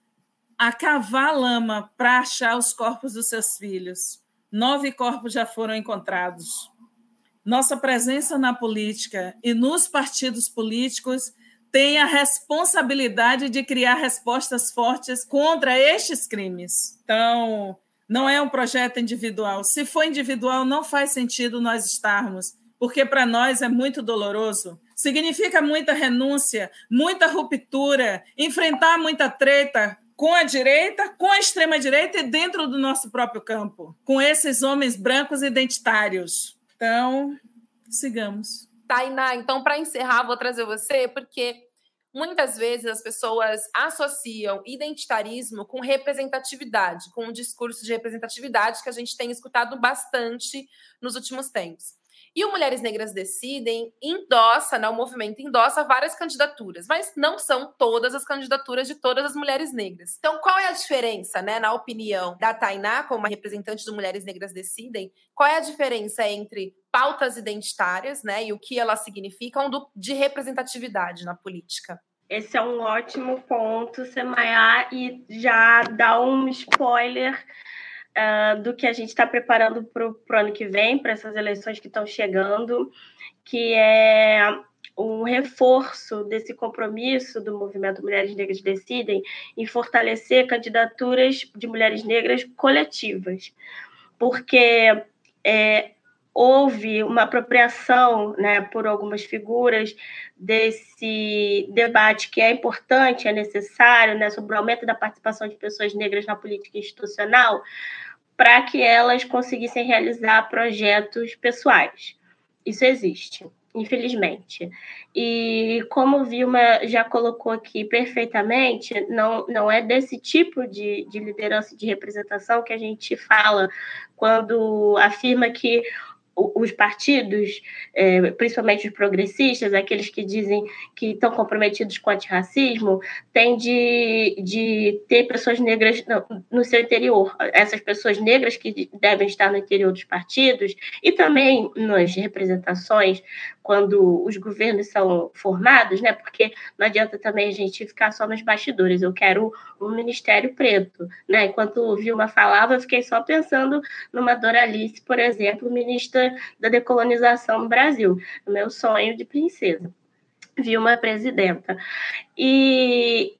a cavar lama para achar os corpos dos seus filhos. Nove corpos já foram encontrados. Nossa presença na política e nos partidos políticos tem a responsabilidade de criar respostas fortes contra estes crimes. Então, não é um projeto individual. Se for individual, não faz sentido nós estarmos, porque para nós é muito doloroso. Significa muita renúncia, muita ruptura, enfrentar muita treta com a direita, com a extrema-direita e dentro do nosso próprio campo, com esses homens brancos identitários. Então, sigamos. Tainá, então, para encerrar, vou trazer você, porque muitas vezes as pessoas associam identitarismo com representatividade, com um discurso de representatividade que a gente tem escutado bastante nos últimos tempos. E o Mulheres Negras Decidem endossa, né, o movimento endossa várias candidaturas, mas não são todas as candidaturas de todas as mulheres negras. Então, qual é a diferença, né, na opinião da Tainá, como representante do Mulheres Negras Decidem, qual é a diferença entre pautas identitárias, né, e o que elas significam do, de representatividade na política? Esse é um ótimo ponto, Semaiá, e já dá um spoiler uh, do que a gente está preparando para o ano que vem, para essas eleições que estão chegando, que é um reforço desse compromisso do movimento Mulheres Negras Decidem em fortalecer candidaturas de mulheres negras coletivas, porque é, houve uma apropriação né, por algumas figuras desse debate que é importante, é necessário, né, sobre o aumento da participação de pessoas negras na política institucional, para que elas conseguissem realizar projetos pessoais. Isso existe, infelizmente. E como Vilma já colocou aqui perfeitamente, não, não é desse tipo de, de liderança de representação que a gente fala quando afirma que os partidos, é, principalmente os progressistas, aqueles que dizem que estão comprometidos com o antirracismo, têm de, de ter pessoas negras no, no seu interior. Essas pessoas negras que devem estar no interior dos partidos e também nas representações, quando os governos são formados, né? Porque não adianta também a gente ficar só nos bastidores. Eu quero um ministério preto, né? Enquanto Vilma falava, eu fiquei só pensando numa Doralice, por exemplo, ministra da decolonização no Brasil, o meu sonho de princesa. Vilma presidenta. E,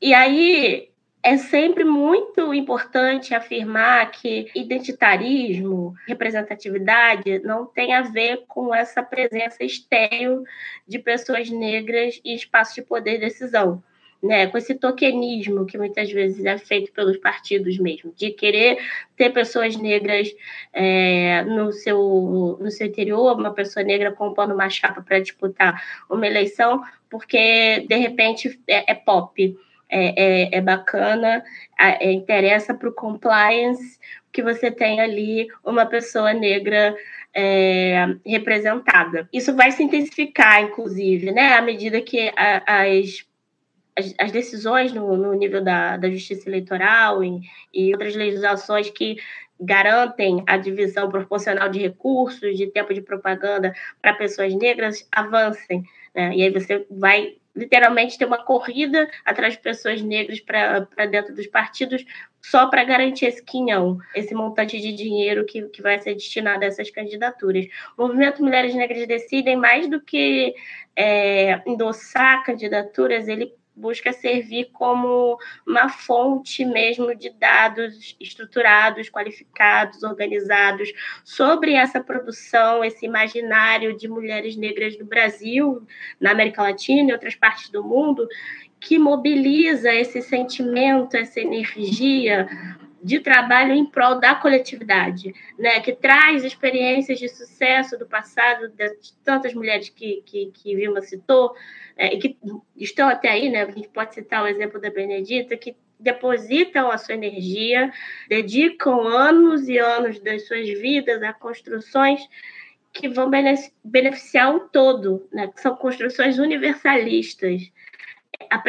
e aí é sempre muito importante afirmar que identitarismo, representatividade não tem a ver com essa presença estéreo de pessoas negras em espaços de poder e decisão. Né, com esse tokenismo que muitas vezes é feito pelos partidos mesmo, de querer ter pessoas negras é, no, seu, no seu interior, uma pessoa negra compondo uma chapa para disputar uma eleição, porque de repente é, é pop é, é, é bacana, é, interessa para o compliance que você tem ali uma pessoa negra é, representada. Isso vai se intensificar, inclusive, né, à medida que a, as, as, as, decisões no, no nível da, da justiça eleitoral e, e outras legislações que garantem a divisão proporcional de recursos, de tempo de propaganda para pessoas negras avancem. Né? E aí você vai literalmente ter uma corrida atrás de pessoas negras para dentro dos partidos só para garantir esse quinhão, esse montante de dinheiro que, que vai ser destinado a essas candidaturas. O movimento Mulheres Negras Decidem, mais do que é, endossar candidaturas, ele busca servir como uma fonte mesmo de dados estruturados, qualificados, organizados sobre essa produção, esse imaginário de mulheres negras no Brasil, na América Latina e outras partes do mundo, que mobiliza esse sentimento, essa energia de trabalho em prol da coletividade, né, que traz experiências de sucesso do passado de tantas mulheres que, que, que Vilma citou, é, e que estão até aí, né, a gente pode citar o exemplo da Benedita, que depositam a sua energia, dedicam anos e anos das suas vidas a construções que vão beneficiar o todo, né? que são construções universalistas. A,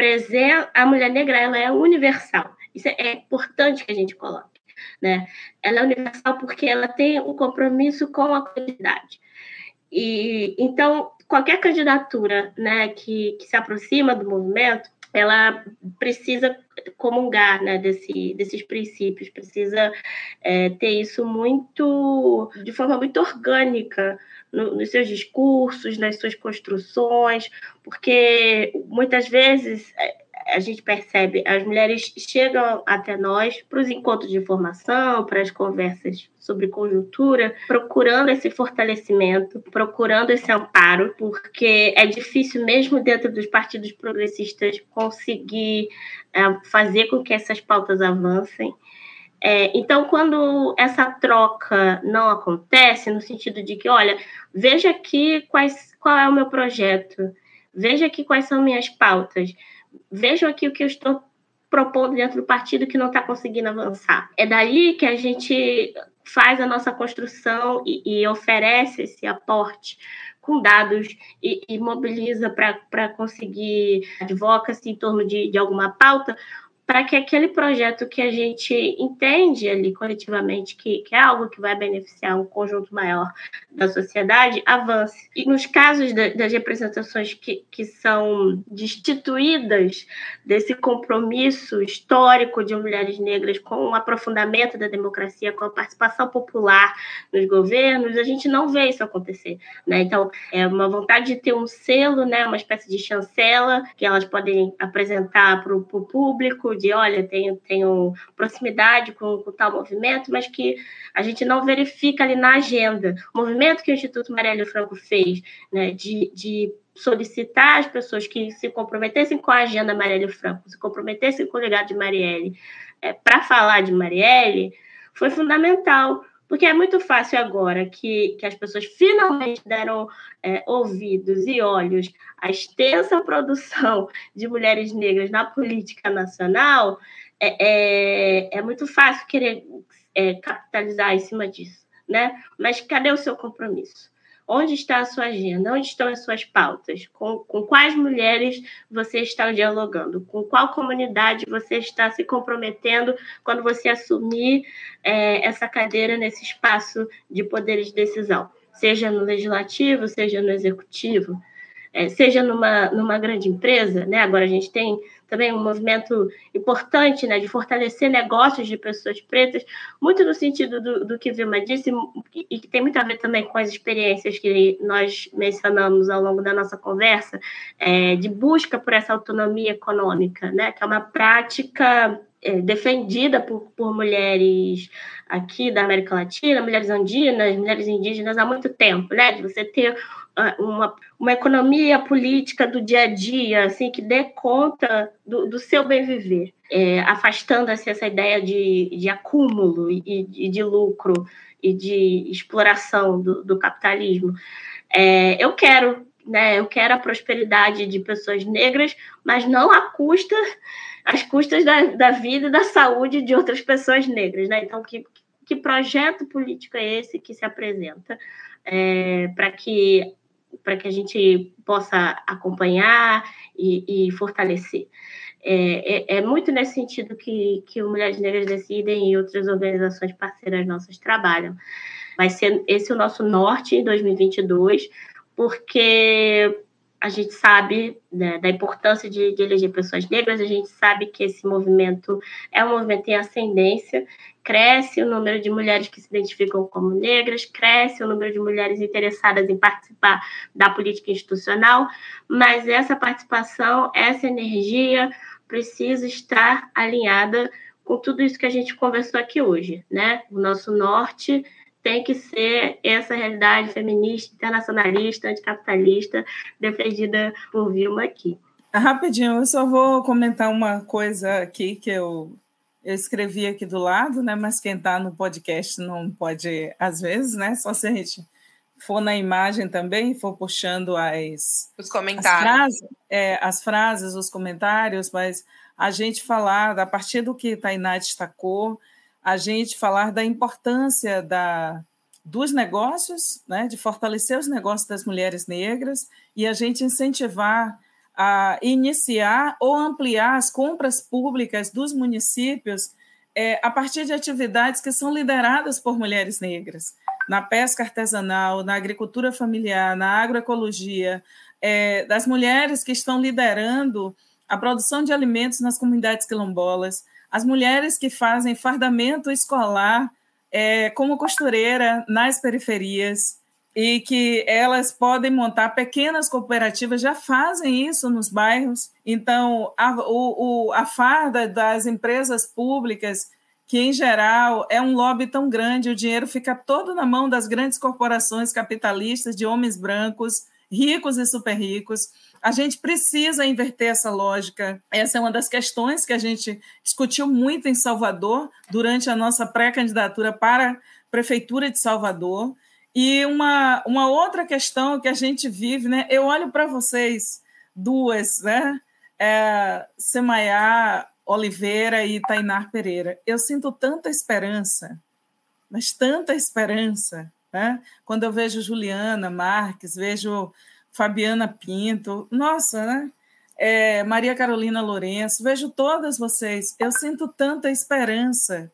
a mulher negra ela é universal. Isso é importante que a gente coloque. Né? Ela é universal porque ela tem um compromisso com a comunidade. E então qualquer candidatura, né, que, que se aproxima do movimento, ela precisa comungar né, desse, desses princípios, precisa é, ter isso muito de forma muito orgânica no, nos seus discursos, nas suas construções, porque muitas vezes é, a gente percebe, as mulheres chegam até nós para os encontros de formação, para as conversas sobre conjuntura, procurando esse fortalecimento, procurando esse amparo, porque é difícil, mesmo dentro dos partidos progressistas, conseguir é, fazer com que essas pautas avancem. É, então, quando essa troca não acontece, no sentido de que, olha, veja aqui quais, qual é o meu projeto, veja aqui quais são minhas pautas, vejam aqui o que eu estou propondo dentro do partido que não está conseguindo avançar. É daí que a gente faz a nossa construção e, e oferece esse aporte com dados e, e mobiliza para conseguir advocacy em torno de, de alguma pauta, para que aquele projeto que a gente entende ali coletivamente que, que, é algo que vai beneficiar um conjunto maior da sociedade avance. E nos casos da, das representações que, que são destituídas desse compromisso histórico de mulheres negras com o aprofundamento da democracia, com a participação popular nos governos, a gente não vê isso acontecer. Né? Então, é uma vontade de ter um selo, né, uma espécie de chancela que elas podem apresentar para o público de olha, tenho, tenho proximidade com, com tal movimento, mas que a gente não verifica ali na agenda. O movimento que o Instituto Marielle Franco fez, né, de, de solicitar as pessoas que se comprometessem com a agenda Marielle Franco, se comprometessem com o legado de Marielle, é, para falar de Marielle, foi fundamental, porque é muito fácil agora que, que as pessoas finalmente deram é, ouvidos e olhos à extensa produção de mulheres negras na política nacional, é, é, é muito fácil querer é, capitalizar em cima disso. Né? Mas cadê o seu compromisso? Onde está a sua agenda? Onde estão as suas pautas? Com, com quais mulheres você está dialogando? Com qual comunidade você está se comprometendo quando você assumir é, essa cadeira nesse espaço de poderes de decisão? Seja no legislativo, seja no executivo, é, seja numa, numa grande empresa, né? Agora a gente tem também um movimento importante né, de fortalecer negócios de pessoas pretas, muito no sentido do, do que Vilma disse, e que tem muito a ver também com as experiências que nós mencionamos ao longo da nossa conversa, é, de busca por essa autonomia econômica, né, que é uma prática é, defendida por, por mulheres aqui da América Latina, mulheres andinas, mulheres indígenas há muito tempo, né? De você ter uma, uma economia política do dia a dia, assim, que dê conta do, do seu bem viver, é, afastando-se essa ideia de, de acúmulo e, e, de lucro e de exploração do, do capitalismo. É, eu quero, né, eu quero a prosperidade de pessoas negras, mas não à custa, às custas da, da vida e da saúde de outras pessoas negras, né? Então, que, que projeto político é esse que se apresenta é, para que para que a gente possa acompanhar e, e fortalecer. É, é, é, muito nesse sentido que, que o Mulheres Negras Decidem e outras organizações parceiras nossas trabalham. Vai ser esse o nosso norte em 2022, porque a gente sabe né, da importância de, de, eleger pessoas negras, a gente sabe que esse movimento é um movimento em ascendência, cresce o número de mulheres que se identificam como negras, cresce o número de mulheres interessadas em participar da política institucional, mas essa participação, essa energia precisa estar alinhada com tudo isso que a gente conversou aqui hoje, né? O nosso norte tem que ser essa realidade feminista, internacionalista, anticapitalista, defendida por Vilma aqui. Rapidinho, eu só vou comentar uma coisa aqui que eu eu escrevi aqui do lado, né? Mas quem está no podcast não pode, às vezes, né? Só se a gente for na imagem também, for puxando as os comentários, as frases, é, as frases, os comentários, mas a gente falar a partir do que Tainá destacou, a gente falar da importância da dos negócios, né, de fortalecer os negócios das mulheres negras e a gente incentivar a iniciar ou ampliar as compras públicas dos municípios é, a partir de atividades que são lideradas por mulheres negras, na pesca artesanal, na agricultura familiar, na agroecologia, é, das mulheres que estão liderando a produção de alimentos nas comunidades quilombolas, as mulheres que fazem fardamento escolar é, como costureira nas periferias, e que elas podem montar pequenas cooperativas, já fazem isso nos bairros. Então, a, o, o, a farda das empresas públicas, que em geral é um lobby tão grande, o dinheiro fica todo na mão das grandes corporações capitalistas, de homens brancos, ricos e super ricos. A gente precisa inverter essa lógica. Essa é uma das questões que a gente discutiu muito em Salvador durante a nossa pré-candidatura para a Prefeitura de Salvador e uma, uma outra questão que a gente vive, né? Eu olho para vocês duas, né? É, Semaiá Oliveira e Tainar Pereira. Eu sinto tanta esperança, mas tanta esperança, né? Quando eu vejo Juliana Marques, vejo Fabiana Pinto, nossa, né? É, Maria Carolina Lourenço, vejo todas vocês. Eu sinto tanta esperança,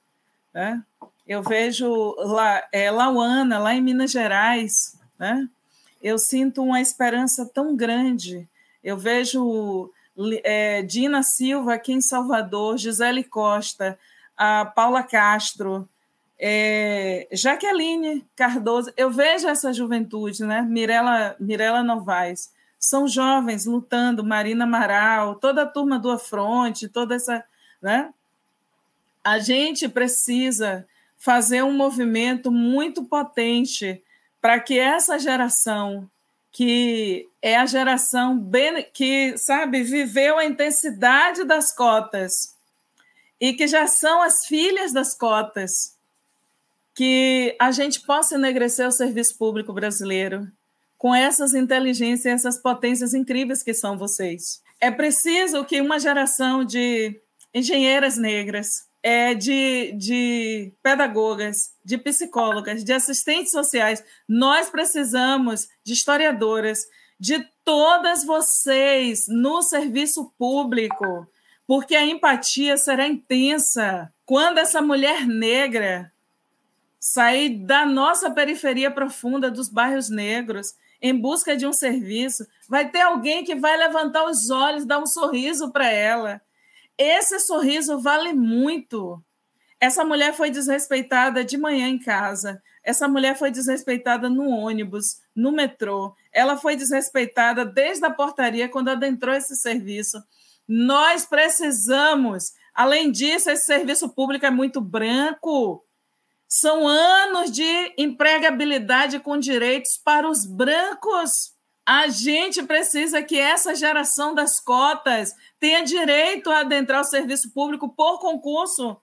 né? eu vejo lá, é, Lauana, lá em Minas Gerais, né? eu sinto uma esperança tão grande. Eu vejo é, Dina Silva aqui em Salvador, Gisele Costa, a Paula Castro, é, Jaqueline Cardoso. Eu vejo essa juventude, né? Mirela, Mirela Novaes. São jovens lutando, Marina Amaral, toda a turma do Afronte, toda essa. Né? A gente precisa fazer um movimento muito potente para que essa geração que é a geração que sabe viveu a intensidade das cotas e que já são as filhas das cotas que a gente possa enegrecer o serviço público brasileiro com essas inteligências, essas potências incríveis que são vocês. É preciso que uma geração de engenheiras negras, é, de, de pedagogas, de psicólogas, de assistentes sociais. Nós precisamos de historiadoras, de todas vocês no serviço público, porque a empatia será intensa quando essa mulher negra sair da nossa periferia profunda, dos bairros negros, em busca de um serviço, vai ter alguém que vai levantar os olhos, dar um sorriso para ela esse sorriso vale muito. Essa mulher foi desrespeitada de manhã em casa. Essa mulher foi desrespeitada no ônibus, no metrô. Ela foi desrespeitada desde a portaria quando adentrou esse serviço. Nós precisamos. Além disso, esse serviço público é muito branco. São anos de empregabilidade com direitos para os brancos. A gente precisa que essa geração das cotas tenha direito a adentrar o serviço público por concurso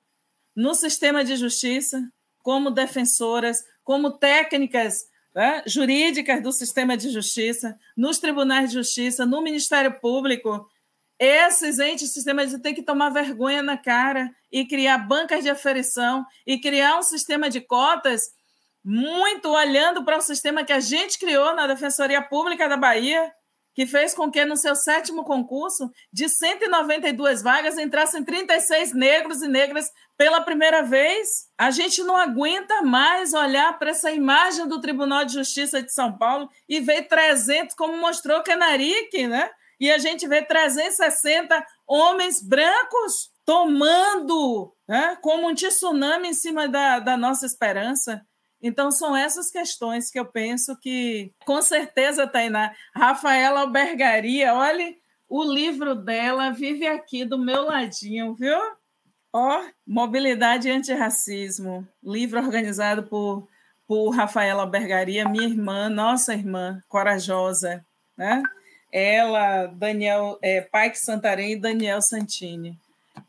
no sistema de justiça, como defensoras, como técnicas né, jurídicas do sistema de justiça, nos tribunais de justiça, no Ministério Público. Esses entes do sistema de têm que tomar vergonha na cara e criar bancas de aferição e criar um sistema de cotas muito olhando para o sistema que a gente criou na Defensoria Pública da Bahia, que fez com que no seu sétimo concurso, de 192 vagas, entrassem 36 negros e negras pela primeira vez. A gente não aguenta mais olhar para essa imagem do Tribunal de Justiça de São Paulo e ver 300, como mostrou Canarique, né? E a gente vê 360 homens brancos tomando né, como um tsunami em cima da, da nossa esperança. Então, são essas questões que eu penso que, com certeza, Tainá, Rafaela Albergaria, olhe, o livro dela vive aqui do meu ladinho, viu? Ó, Mobilidade e Antirracismo, livro organizado por, por Rafaela Albergaria, minha irmã, nossa irmã, corajosa, né? Ela, Daniel, é, Pike Santarém e Daniel Santini.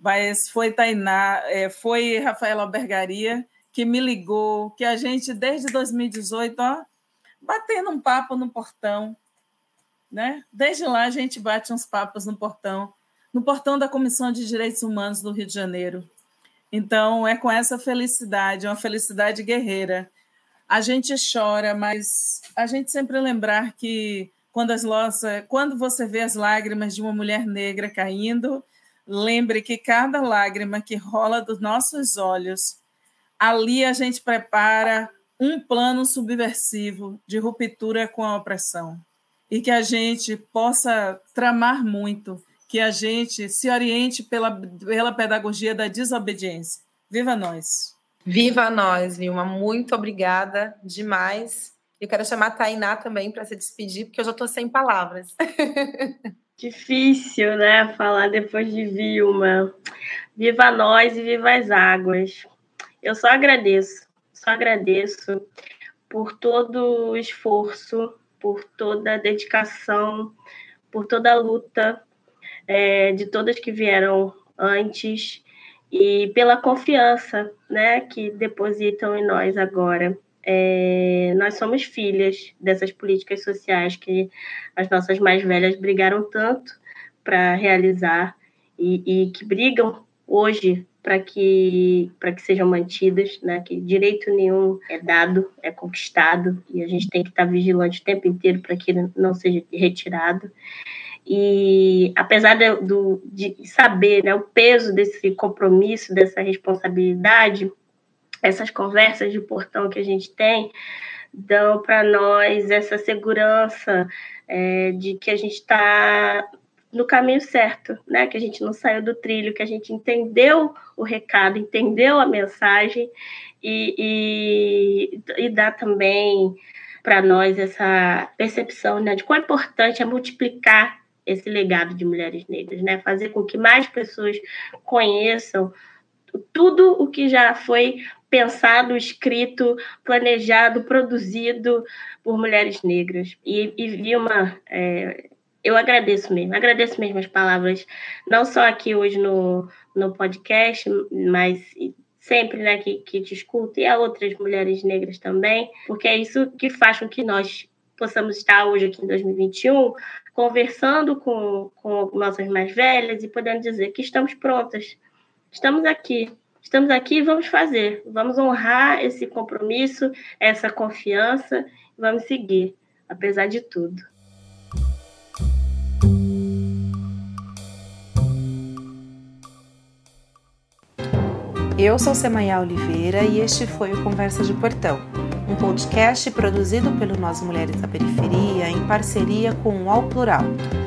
Mas foi Tainá, é, foi Rafaela Albergaria que me ligou, que a gente, desde 2018, ó, batendo um papo no portão. Né? Desde lá a gente bate uns papos no portão, no portão da Comissão de Direitos Humanos do Rio de Janeiro. Então, é com essa felicidade, uma felicidade guerreira. A gente chora, mas a gente sempre lembrar que quando, as nossas, quando você vê as lágrimas de uma mulher negra caindo, lembre que cada lágrima que rola dos nossos olhos, ali a gente prepara um plano subversivo de ruptura com a opressão. E que a gente possa tramar muito, que a gente se oriente pela, pela pedagogia da desobediência. Viva nós! Viva nós, Vilma! Muito obrigada demais. Eu quero chamar a Tainá também para se despedir, porque eu já estou sem palavras. Difícil, né? Falar depois de Vilma. Viva nós e viva as águas. Eu só agradeço, só agradeço por todo o esforço, por toda a dedicação, por toda a luta é, de todas que vieram antes e pela confiança né, que depositam em nós agora. É, nós somos filhas dessas políticas sociais que as nossas mais velhas brigaram tanto para realizar e, e, que brigam hoje para que, para que sejam mantidas, né? que direito nenhum é dado, é conquistado, e a gente tem que estar vigilante o tempo inteiro para que não seja retirado. E apesar de, de saber né, o peso desse compromisso, dessa responsabilidade, essas conversas de portão que a gente tem dão para nós essa segurança é, de que a gente está no caminho certo, né? Que a gente não saiu do trilho, que a gente entendeu o recado, entendeu a mensagem e, e, e dá também para nós essa percepção né, de quão importante é multiplicar esse legado de mulheres negras, né? Fazer com que mais pessoas conheçam tudo o que já foi pensado, escrito, planejado, produzido por mulheres negras. E, e Vilma, é, eu agradeço mesmo, agradeço mesmo as palavras, não só aqui hoje no, no podcast, mas sempre né, que, que te escuto, e a outras mulheres negras também, porque é isso que faz com que nós possamos estar hoje aqui em 2021 conversando com, com nossas mais velhas e podendo dizer que estamos prontas, estamos aqui, estamos aqui e vamos fazer, vamos honrar esse compromisso, essa confiança, vamos seguir, apesar de tudo. Eu sou Semaia Oliveira e este foi o Conversa de Portão, um podcast produzido pelo Nós Mulheres da Periferia em parceria com o UOL Plural,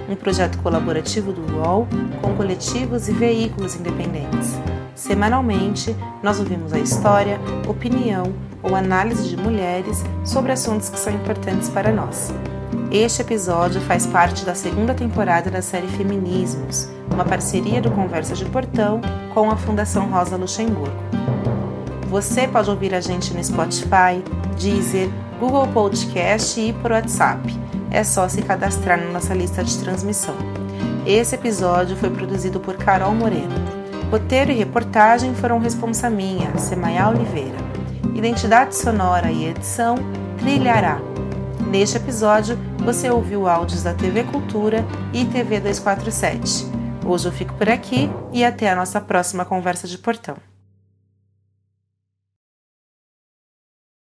um projeto colaborativo do UOL com coletivos e veículos independentes. Semanalmente, nós ouvimos a história, opinião ou análise de mulheres sobre assuntos que são importantes para nós. Este episódio faz parte da segunda temporada da série Feminismos, uma parceria do Conversa de Portão com a Fundação Rosa Luxemburgo. Você pode ouvir a gente no Spotify, Deezer, Google Podcast e por WhatsApp. É só se cadastrar na nossa lista de transmissão. Esse episódio foi produzido por Carol Moreno. Roteiro e reportagem foram responsa minha, Semaia Oliveira. Identidade sonora e edição, Trilhará. Neste episódio, você ouviu áudios da TV Cultura e TV 247. Hoje eu fico por aqui e até a nossa próxima conversa de portão.